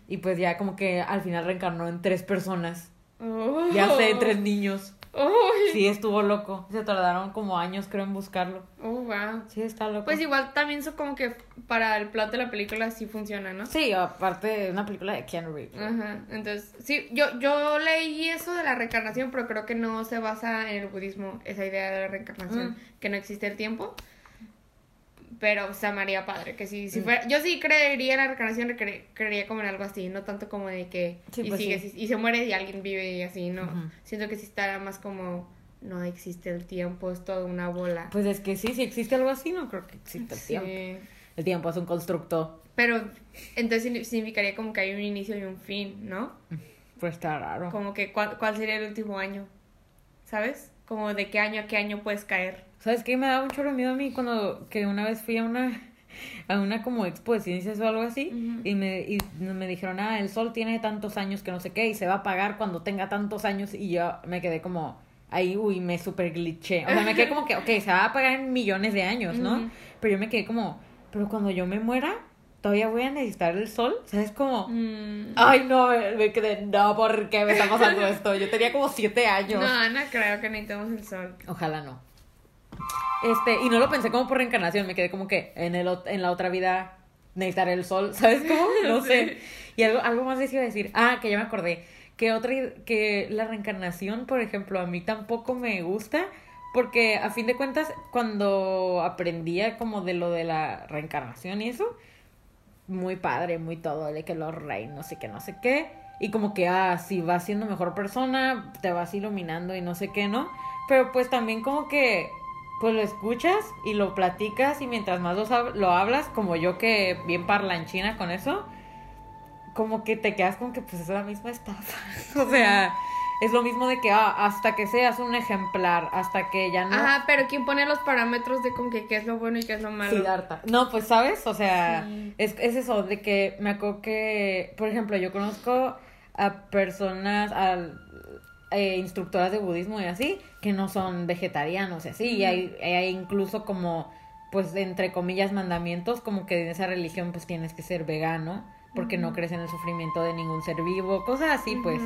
Y pues ya como que al final reencarnó en tres personas, Oh. ya sé, tres niños. Uy. Sí, estuvo loco, se tardaron como años creo en buscarlo. Oh, wow. Sí, está loco. Pues igual también eso como que para el plot de la película sí funciona, ¿no? Sí, aparte de una película de Keanu Reeves. Ajá, entonces, sí, yo, yo leí eso de la reencarnación, pero creo que no se basa en el budismo esa idea de la reencarnación, Mm. que no existe el tiempo. Pero se amaría padre, que si, Mm. si fuera, yo sí creería en la reencarnación, cre- creería como en algo así, no tanto como de que Sí, y pues sigue, sí. y se muere y alguien vive y así, no. Siento que sí estará más como no existe el tiempo, es toda una bola. Pues es que sí, si existe algo así, no creo que exista el Sí. tiempo. El tiempo es un constructo. Pero entonces signi- significaría como que hay un inicio y un fin, ¿no? Pues está raro. Como que cuál, cuál sería el último año, ¿sabes? Como de qué año a qué año puedes caer. ¿Sabes qué? Me daba un chorro de miedo a mí cuando que una vez fui a una a una como expo de ciencias o algo así y me y me dijeron, "Ah, el sol tiene tantos años que no sé qué y se va a apagar cuando tenga tantos años" y yo me quedé como ahí, uy, me super glitché. O sea, me quedé como que, ok, se va a apagar en millones de años, ¿no? Pero yo me quedé como, pero cuando yo me muera, todavía voy a necesitar el sol, ¿sabes? Como, Mm. Ay, no, me me quedé, no, ¿por qué me está pasando esto? Yo tenía como siete años. No, no creo que necesitemos el sol. Ojalá no. Este, y no lo pensé como por reencarnación, me quedé como que en, el, en la otra vida necesitaré el sol, ¿sabes cómo? No sé. Y algo, algo más les iba a decir. Ah, que ya me acordé. Que otra, que la reencarnación, por ejemplo, a mí tampoco me gusta. Porque a fin de cuentas, cuando aprendía como de lo de la reencarnación y eso, muy padre, muy todo, de que los rey, no sé qué, no sé qué. Y como que, ah, si vas siendo mejor persona, te vas iluminando y no sé qué, ¿no? Pero pues también como que, pues lo escuchas y lo platicas y mientras más lo, hablas, como yo que bien parlanchina con eso, como que te quedas como que pues es la misma estafa. o sea, es lo mismo de que, ah, hasta que seas un ejemplar, hasta que ya no... Ajá, pero ¿quién pone los parámetros de con que qué es lo bueno y qué es lo malo? Siddhartha. No, pues sabes, o sea, Sí. es, es eso, de que me acuerdo que, por ejemplo, yo conozco a personas, a eh, instructoras de budismo y así, que no son vegetarianos y así, y hay, hay incluso como, pues, entre comillas, mandamientos, como que en esa religión, pues, tienes que ser vegano, porque no crees en el sufrimiento de ningún ser vivo, cosas así, pues.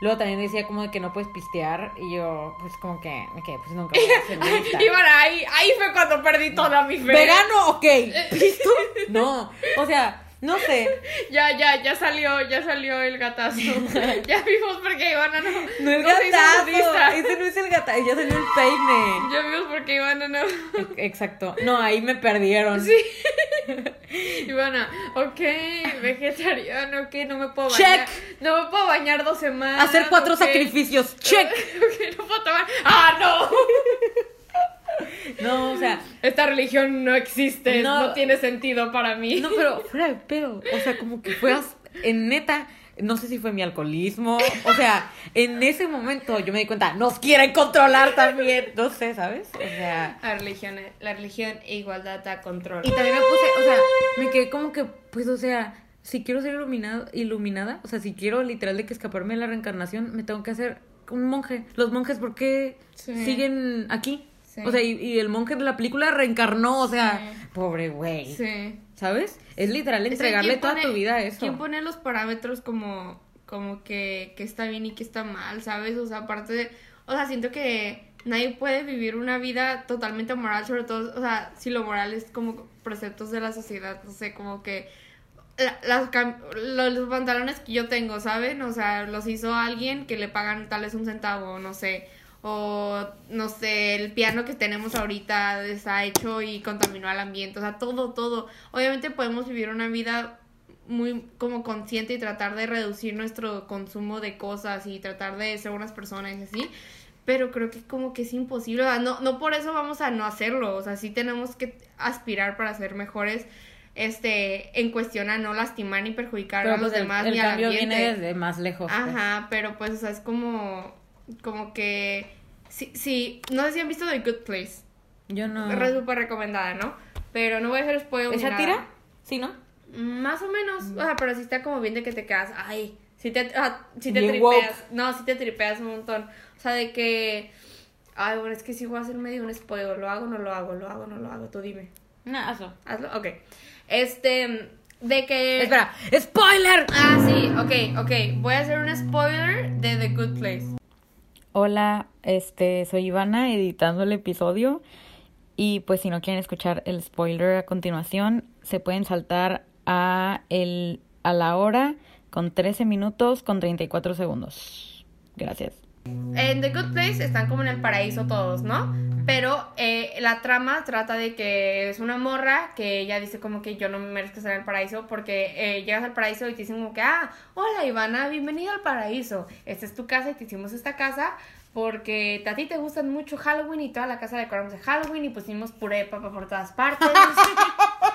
Luego también decía como de que no puedes pistear, y yo, pues, como que, me quedé, pues, nunca voy a ser. Y bueno, ahí, ahí fue cuando perdí toda mi fe. ¿Vegano? Ok. ¿Listo? No. O sea, no sé. Ya, ya, ya salió, ya salió el gatazo. ya vimos por qué Ivana no, No el no se hizo gatazo. Ese no es el gatazo. Ya salió el peine. Ya vimos por qué Ivana no. Exacto. No, ahí me perdieron. Sí. Ivana, ok, vegetariano, ok, no me puedo Check. bañar. No me puedo bañar dos semanas. Hacer cuatro sacrificios. Check. Ok, no puedo tomar. ¡Ah, no! No, o sea. Esta religión no existe, No. no, tiene sentido para mí. No, pero fuera de pedo. O sea, como que fue as- en neta. No sé si fue mi alcoholismo. O sea, en ese momento yo me di cuenta, nos quieren controlar también. No sé, ¿sabes? O sea. La religión, la religión e igualdad da control. Y también me puse, o sea, me quedé como que, pues, o sea, si quiero ser iluminado, iluminada, o sea, si quiero literal de que escaparme de la reencarnación, me tengo que hacer un monje. Los monjes, ¿por qué Sí. siguen aquí? Sí. O sea, y, y el monje de la película reencarnó, o sea, Sí. pobre güey. Sí. ¿Sabes? Es literal entregarle ¿quién toda pone- tu vida a eso. ¿Quién pone los parámetros como, como que, que está bien y que está mal, sabes? O sea, aparte de... O sea, siento que nadie puede vivir una vida totalmente moral, sobre todo, o sea, si lo moral es como preceptos de la sociedad, no sé, como que... la- las los, pantalones que yo tengo, ¿saben? O sea, los hizo alguien que le pagan tal vez un centavo, no sé. O, no sé, el piano que tenemos ahorita está hecho y contaminó al ambiente. O sea, todo, todo. Obviamente podemos vivir una vida muy como consciente y tratar de reducir nuestro consumo de cosas y tratar de ser buenas personas y así. pero creo que como que es imposible, o sea, no, no por eso vamos a no hacerlo, o sea, sí tenemos que aspirar para ser mejores, este, en cuestión a no lastimar ni perjudicar Pero a los pues el, demás el ni al ambiente. viene desde más lejos. pues. Ajá, pero pues, o sea, es como, como que, sí, sí, no sé si han visto The Good Place, Yo no. es súper recomendada, ¿no? Pero no voy a hacer spoiler ni ¿Esa nada. tira? Sí, ¿no? Más o menos, o sea, pero sí está como bien de que te quedas, ay, sí te, ah, sí te tripeas, no, sí te tripeas un montón, o sea, de que, ay, bueno, es que sí voy a hacer medio un spoiler, lo hago, no lo hago, lo hago, no lo hago, tú dime, No, hazlo. hazlo, ok, este, de que... Espera, ¡spoiler! Ah, sí, ok, ok, voy a hacer un spoiler de The Good Place. Hola, este, soy Ivana editando el episodio y pues si no quieren escuchar el spoiler a continuación, se pueden saltar a el a la hora con 13 minutos con 34 segundos. Gracias. En The Good Place están como en el paraíso todos, ¿no? Pero eh, la trama trata de que es una morra que ella dice como que yo no me merezco estar en el paraíso porque eh, llegas al paraíso y te dicen como que, ah, hola Ivana, bienvenida al paraíso. Esta es tu casa y te hicimos esta casa porque a ti te gustan mucho Halloween y toda la casa decoramos de Halloween y pusimos puré de papa por todas partes.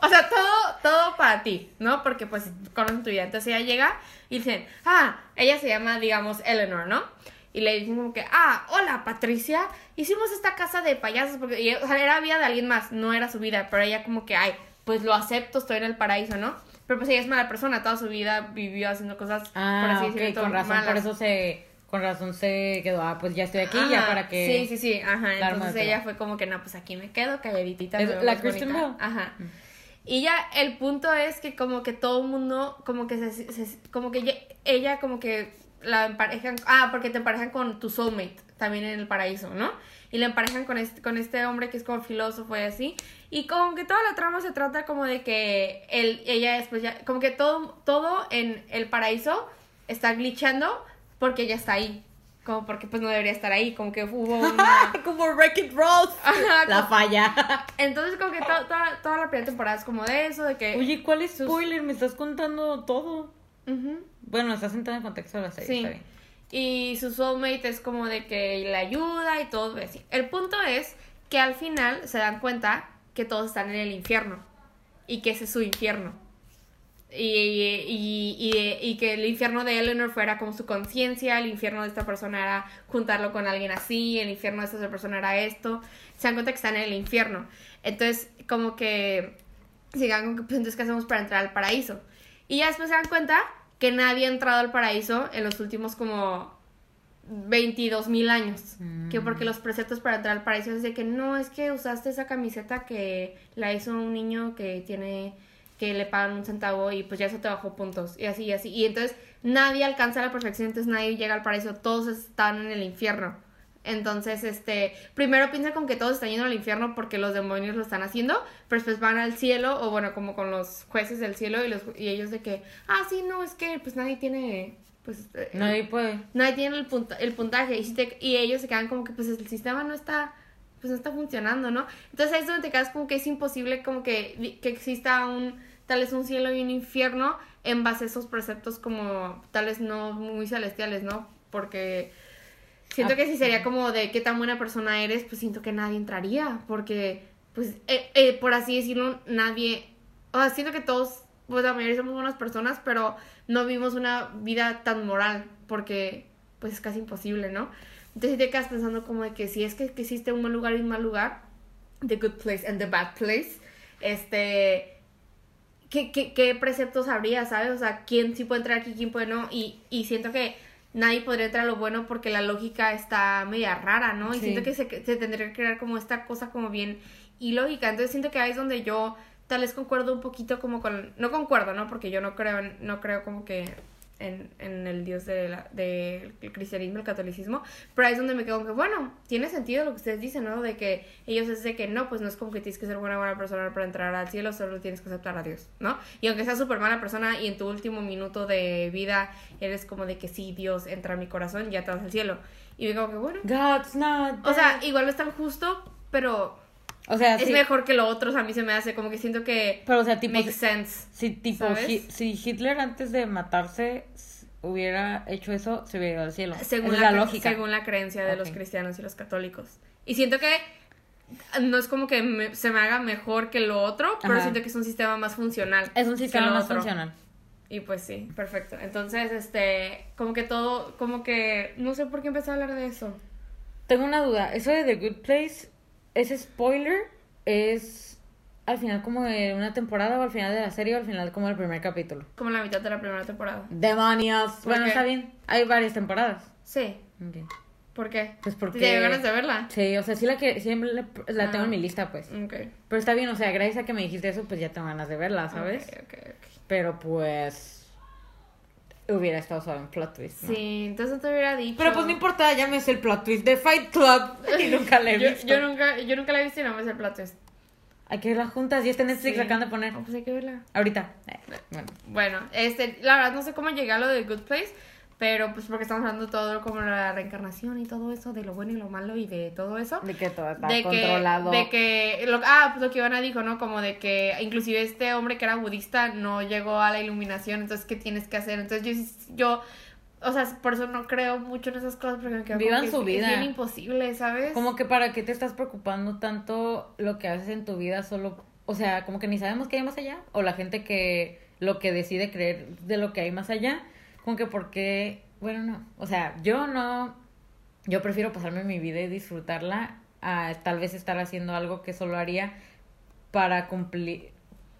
o sea, todo, todo para ti, ¿no? Porque pues conocen tu vida. Entonces ella llega y dicen, ah, ella se llama, digamos, Eleanor, ¿no? Y le dicen como que, ah, hola Patricia, hicimos esta casa de payasos porque, y, o sea, era vida de alguien más, no era su vida, pero ella como que, ay, pues lo acepto, estoy en el paraíso, ¿no? Pero pues ella es mala persona, toda su vida vivió haciendo cosas, por Ah, así ok, decirlo, con razón, por malas. eso se con razón se quedó, ah, pues ya estoy aquí, ya Ajá, para que Sí, sí, sí, ajá. Entonces ella fue como que, no, pues aquí me quedo calladita. Es la Kristen bonita". Bell. Ajá. Y ya el punto es que como que todo el mundo, como que se, se- como que ella, ella como que la emparejan, ah, porque te emparejan con tu soulmate, también en el paraíso, ¿no? Y la emparejan con este, con este hombre que es como filósofo y así. Y como que toda la trama se trata como de que él, ella después ya, como que todo, todo en el paraíso está glitchando porque ella está ahí. Como porque pues no debería estar ahí, como que hubo una... como Ralph. Ajá, La falla. Entonces como que to- toda, toda la primera temporada es como de eso, de que... Oye, ¿cuál es sus- spoiler? Me estás contando todo. Ujú, Bueno, estás entrando en contexto de la serie, sí. está bien. Y su soulmate es como de que le ayuda y todo así. El punto es que al final se dan cuenta que todos están en el infierno. Y que ese es su infierno. Y, y, y, y que el infierno de Eleanor fuera como su conciencia, el infierno de esta persona era juntarlo con alguien así, el infierno de esta otra persona era esto. Se dan cuenta que están en el infierno. Entonces, como que sigan con que, pues entonces, ¿qué hacemos para entrar al paraíso? Y ya después se dan cuenta que nadie ha entrado al paraíso en los últimos como 22 mil años. Que porque los preceptos para entrar al paraíso es de que no, es que usaste esa camiseta que la hizo un niño que tiene que le pagan un centavo y pues ya eso te bajó puntos y así y así. Y entonces nadie alcanza la perfección, entonces nadie llega al paraíso, todos están en el infierno. Entonces, este, primero piensan con que todos están yendo al infierno porque los demonios lo están haciendo, pero después van al cielo, o bueno, como con los jueces del cielo y, los, y ellos de que, ah, sí, no, es que pues nadie tiene, pues... eh, Nadie puede. nadie tiene el, punta- el puntaje y, si te- y ellos se quedan como que pues el sistema no está pues no está funcionando, ¿no? Entonces ahí es donde te quedas como que es imposible como que, que exista un tal vez un cielo y un infierno en base a esos preceptos como tal vez no muy celestiales, ¿no? Porque siento Ah, que si sería como de qué tan buena persona eres, pues siento que nadie entraría, porque pues eh, eh, por así decirlo, nadie, o sea, siento que todos, pues la mayoría somos buenas personas, pero no vivimos una vida tan moral, porque pues es casi imposible, ¿no? Entonces te quedas pensando como de que si es que, que existe un buen lugar y un mal lugar, the good place and the bad place, este, ¿qué, qué, qué preceptos habría, sabes? O sea, quién sí puede entrar aquí, quién puede no, y, y siento que nadie podría entrar a lo bueno porque la lógica está media rara, ¿no? Y Sí. siento que se, se tendría que crear como esta cosa como bien ilógica, entonces siento que ahí es donde yo tal vez concuerdo un poquito como con, no concuerdo, ¿no? Porque yo no creo, no creo como que en, en el dios de la- del cristianismo, el catolicismo, pero ahí es donde me quedo que, bueno, tiene sentido lo que ustedes dicen, ¿no? De que ellos es de que no, pues no es como que tienes que ser una buena persona para entrar al cielo, solo tienes que aceptar a Dios, ¿no? Y aunque seas súper mala persona y en tu último minuto de vida eres como de que sí, Dios entra a mi corazón, ya te vas al cielo. Y me como que, bueno, God's not o sea, dead. igual no es tan justo, pero o sea, es sí, mejor que lo otro, o sea, a mí se me hace como que siento que pero o sea, tipo makes sense. si, tipo si Hitler antes de matarse hubiera hecho eso, se hubiera ido al cielo. según la, lógica. según la creencia de los cristianos y los católicos. Y siento que no es como que me- se me haga mejor que lo otro, pero Ajá. siento que es un sistema más funcional. Es un sistema más otro. funcional. Y pues sí, perfecto. Entonces, este, como que todo, como que, no sé por qué empecé a hablar de eso. Tengo una duda. Eso de The Good Place, ese spoiler es al final como de una temporada o al final de la serie o al final como del primer capítulo. Como la mitad de la primera temporada. ¡Demonios! ¿Por Bueno, qué? está bien. Hay varias temporadas. Sí. Ok. ¿Por qué? Pues porque... ¿Te ganas de verla? Sí, o sea, sí la que siempre la, la tengo Ah. en mi lista, pues. Ok. Pero está bien, o sea, gracias a que me dijiste eso, pues ya tengo ganas de verla, ¿sabes? Ok, ok, ok. Pero pues hubiera estado suave en plot twist. ¿no? Sí, entonces te hubiera dicho. Pero pues no importa, ya me sé el plot twist de Fight Club y nunca la he yo, visto. yo nunca, yo nunca la he visto y no me sé el plato. Sí. Hay que verla juntas y este Netflix la acaban de poner. Oh, pues hay que verla. Ahorita. Eh, bueno. Bueno, este, la verdad no sé cómo llegué a lo de Good Place, pero pues porque estamos hablando todo como la reencarnación y todo eso, de lo bueno y lo malo y de todo eso. De que todo está de controlado. que, de que lo, ah, pues lo que Ivana dijo, ¿no? Como de que inclusive este hombre que era budista no llegó a la iluminación, entonces ¿qué tienes que hacer? Entonces yo, yo o sea, por eso no creo mucho en esas cosas, porque me quedo como Vivan que su es- vida. Es bien imposible, ¿sabes? Como que para qué te estás preocupando tanto lo que haces en tu vida solo, o sea, como que ni sabemos qué hay más allá, o la gente que lo que decide creer de lo que hay más allá, como que porque, bueno, no, o sea, yo no, yo prefiero pasarme mi vida y disfrutarla a tal vez estar haciendo algo que solo haría para cumplir,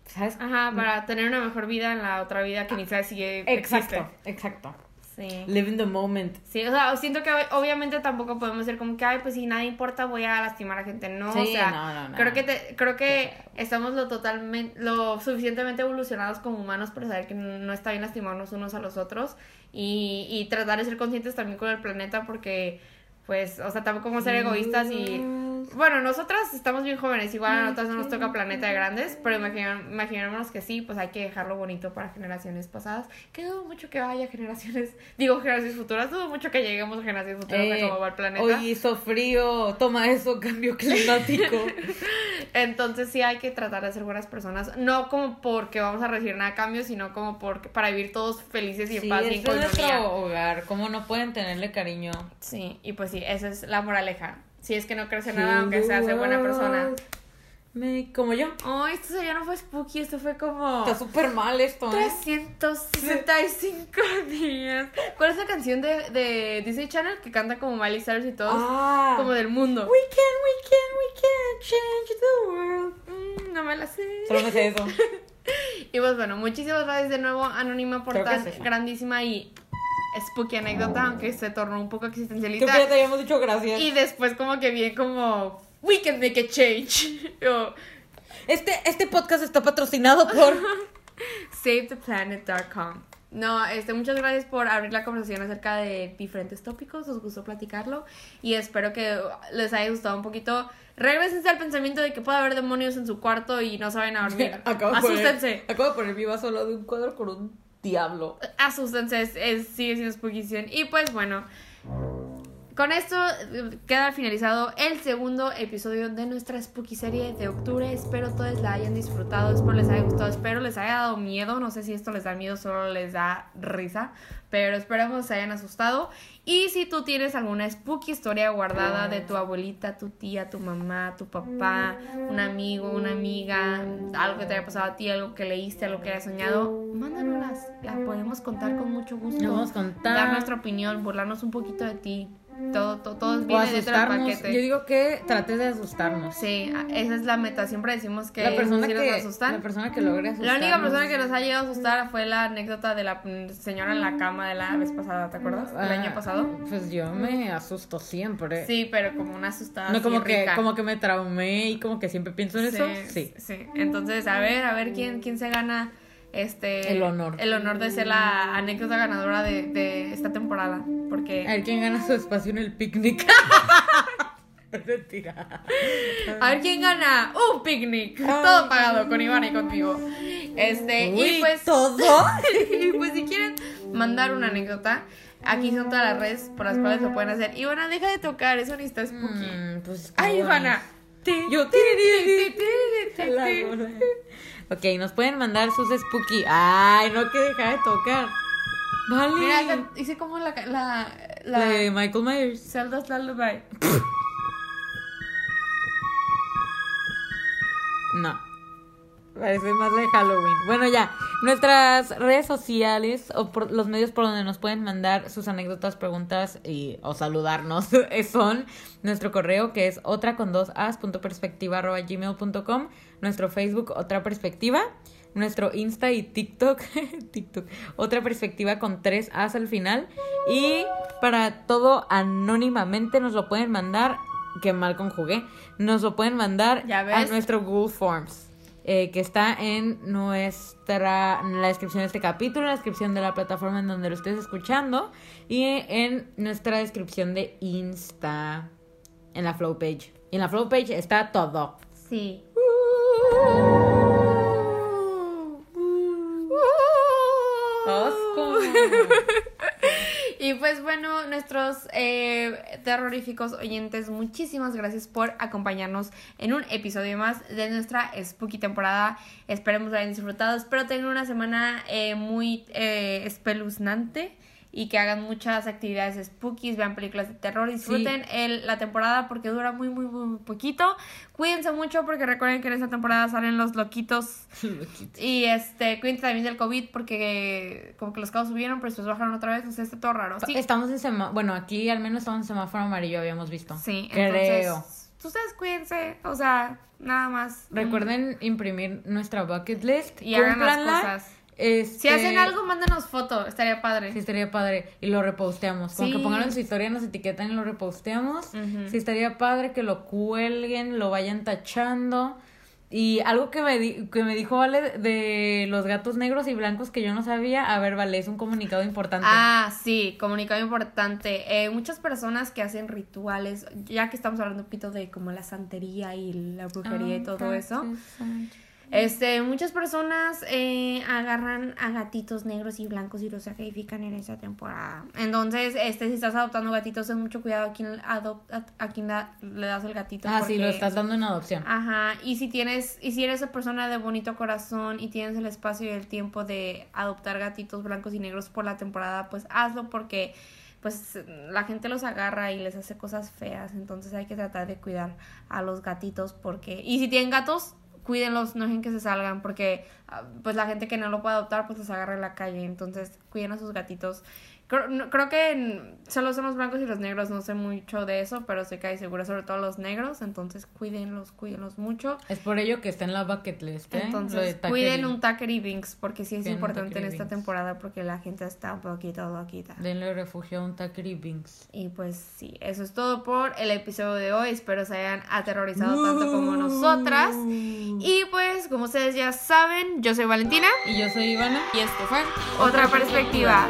¿sabes? Ajá, para tener una mejor vida en la otra vida que ni sabes si Exacto, existe. exacto. Sí. Live in the moment. Sí, o sea, siento que obviamente tampoco podemos ser como que, ay, pues si nada importa voy a lastimar a gente. No, Sí, o sea, no, no, no. creo que te, creo que estamos lo totalmente, lo suficientemente evolucionados como humanos para saber que no está bien lastimarnos unos a los otros y, y tratar de ser conscientes también con el planeta porque, pues, o sea, tampoco como ser egoístas y... Bueno, nosotras estamos bien jóvenes, igual a nosotras no nos toca planeta de grandes, pero imaginémonos que sí, pues hay que dejarlo bonito para generaciones pasadas. Que dudo mucho que haya generaciones, digo generaciones futuras, dudo mucho que lleguemos a generaciones futuras a Eh, cómo va el planeta. Hoy hizo frío, toma eso, cambio climático. Entonces sí hay que tratar de ser buenas personas, no como porque vamos a recibir nada a cambio, sino como porque para vivir todos felices y en Sí, paz y en es nuestro hogar, ¿cómo no pueden tenerle cariño? Sí, y pues sí, esa es la moraleja. Si es que no crece nada, aunque sea ser buena persona. Me, como yo. Oh, esto ya no fue spooky, esto fue como... Está súper mal esto, ¿eh? 365 días. ¿Cuál es la canción de, de Disney Channel que canta como Miley Cyrus y todos? Ah. Como del mundo. We can, we can, we can change the world. Mm, no me la sé. Solo me sé eso. Y pues bueno, muchísimas gracias de nuevo, Anónima, por Creo tan es grandísima y spooky anécdota, aunque se tornó un poco Creo que existencialista. ya te habíamos dicho gracias. Y después como que bien como, we can make a change. O Este, este podcast está patrocinado por... SaveThePlanet.com. No, este, muchas gracias por abrir la conversación acerca de diferentes tópicos. Os gustó platicarlo. Y espero que les haya gustado un poquito. Regrésense al pensamiento de que puede haber demonios en su cuarto y no saben a dormir. Acabo de poner- Asústense. acabo de poner mi vaso al lado de un cuadro con un diablo. Asústense, es, sigue siendo spooky. Y pues bueno, con esto eh, queda finalizado el segundo episodio de nuestra spooky serie de octubre. Espero todos la hayan disfrutado, espero les haya gustado, espero les haya dado miedo. No sé si esto les da miedo, solo les da risa, pero esperamos se hayan asustado. Y si tú tienes alguna spooky historia guardada de tu abuelita, tu tía, tu mamá, tu papá, un amigo, una amiga, algo que te haya pasado a ti, algo que leíste, algo que hayas soñado, mándanoslas. La podemos contar con mucho gusto. Podemos contar. Dar nuestra opinión, burlarnos un poquito de ti. Todo, todo, todo viene dentro del paquete. Yo digo que trates de asustarnos. Sí, esa es la meta. Siempre decimos que la persona sí nos que asustan. la persona que logre La asustarnos. única persona que nos ha llegado a asustar fue la anécdota de la señora en la cama de la vez pasada, ¿te acuerdas? El Ah, año pasado. Pues yo me asusto siempre. Sí, pero como una asustada. No como que rica. como que me traumé y como que siempre pienso en eso. Sí. sí. Entonces, a ver, a ver quién, quién se gana este El honor. El honor de ser la anécdota ganadora de, de esta temporada. Porque A ver quién gana su espacio en el picnic. Mentira. A ver quién gana un picnic. Todo pagado con Iván y conmigo. Este, y pues. todo. y pues si quieren mandar una anécdota, aquí son todas las redes por las cuales lo pueden hacer. Ivana, deja de tocar, eso ni está spooky. Mm, pues, Ay. Ivana. Yo. Ok, nos pueden mandar sus spooky. Ay, no que dejar de tocar. Vale. Mira, hice como la, la, la, La de Michael Myers. Zelda's Lullaby. No. Parece más de Halloween. Bueno, ya. Nuestras redes sociales o por los medios por donde nos pueden mandar sus anécdotas, preguntas y, o saludarnos son nuestro correo que es otra con dos as punto perspectiva arroba gmail punto com, nuestro Facebook otra perspectiva, nuestro Insta y TikTok, TikTok, otra perspectiva con tres as al final y para todo anónimamente nos lo pueden mandar, que mal conjugué, nos lo pueden mandar ¿Ya a nuestro Google Forms. Eh, que está en nuestra en la descripción de este capítulo, en la descripción de la plataforma en donde lo estés escuchando y en nuestra descripción de Insta, en la flow page. Y en la flow page está todo. Sí. Osco. Y pues bueno, nuestros eh, terroríficos oyentes, muchísimas gracias por acompañarnos en un episodio más de nuestra spooky temporada. Esperemos lo hayan disfrutado. Espero tengan una semana eh, muy eh, espeluznante y que hagan muchas actividades spookies, vean películas de terror, disfruten el- la temporada porque dura muy, muy, muy poquito. Cuídense mucho porque recuerden que en esta temporada salen los loquitos y este, cuídense también del COVID porque como que los casos subieron, pero después bajaron otra vez, o sea, está todo raro. Sí, Estamos en semáforo, bueno, aquí al menos estamos en semáforo amarillo, habíamos visto. sí creo. entonces, ustedes cuídense, o sea, nada más. Recuerden imprimir nuestra bucket list Y hagan las cosas. Este, Si hacen algo, mándenos foto, estaría padre. Sí, estaría padre. Y lo reposteamos. Como Sí. que pongan en su historia, nos etiquetan y lo reposteamos. Ujú. Sí, estaría padre que lo cuelguen, lo vayan tachando. Y algo que me, di- que me dijo Vale de los gatos negros y blancos que yo no sabía. A ver, Vale, es un comunicado importante. Ah, sí, comunicado importante. Eh, muchas personas que hacen rituales, ya que estamos hablando un poquito de como la santería y la brujería y Ah, todo eso. Este, muchas personas eh, agarran a gatitos negros y blancos y los sacrifican en esa temporada. Entonces, este, si estás adoptando gatitos, ten mucho cuidado a quién, adopta, a quién da- le das el gatito. Ah, sí, lo estás dando en adopción. Ajá, y si tienes, y si eres esa persona de bonito corazón y tienes el espacio y el tiempo de adoptar gatitos blancos y negros por la temporada, pues hazlo porque pues la gente los agarra y les hace cosas feas, entonces hay que tratar de cuidar a los gatitos porque y si tienen gatos, cuídenlos, no dejen que se salgan porque ah, pues la gente que no lo puede adoptar pues los agarra en la calle, entonces cuiden a sus gatitos. Creo, creo que en- solo son los blancos y los negros, no sé mucho de eso, pero sé que hay seguro, sobre todo los negros, entonces cuídenlos, cuídenlos mucho. Es por ello que está en la bucket list, ¿eh? Entonces, cuiden un Tucker y Binks, porque sí es Cuiden importante en esta Binks. temporada porque la gente está un poquito loquita. Denle refugio a un Tucker y Binks. Y pues sí, eso es todo por el episodio de hoy. Espero se hayan aterrorizado tanto como nosotras. Y pues, como ustedes ya saben, yo soy Valentina Y yo soy Ivana. y esto fue Otra Perspectiva.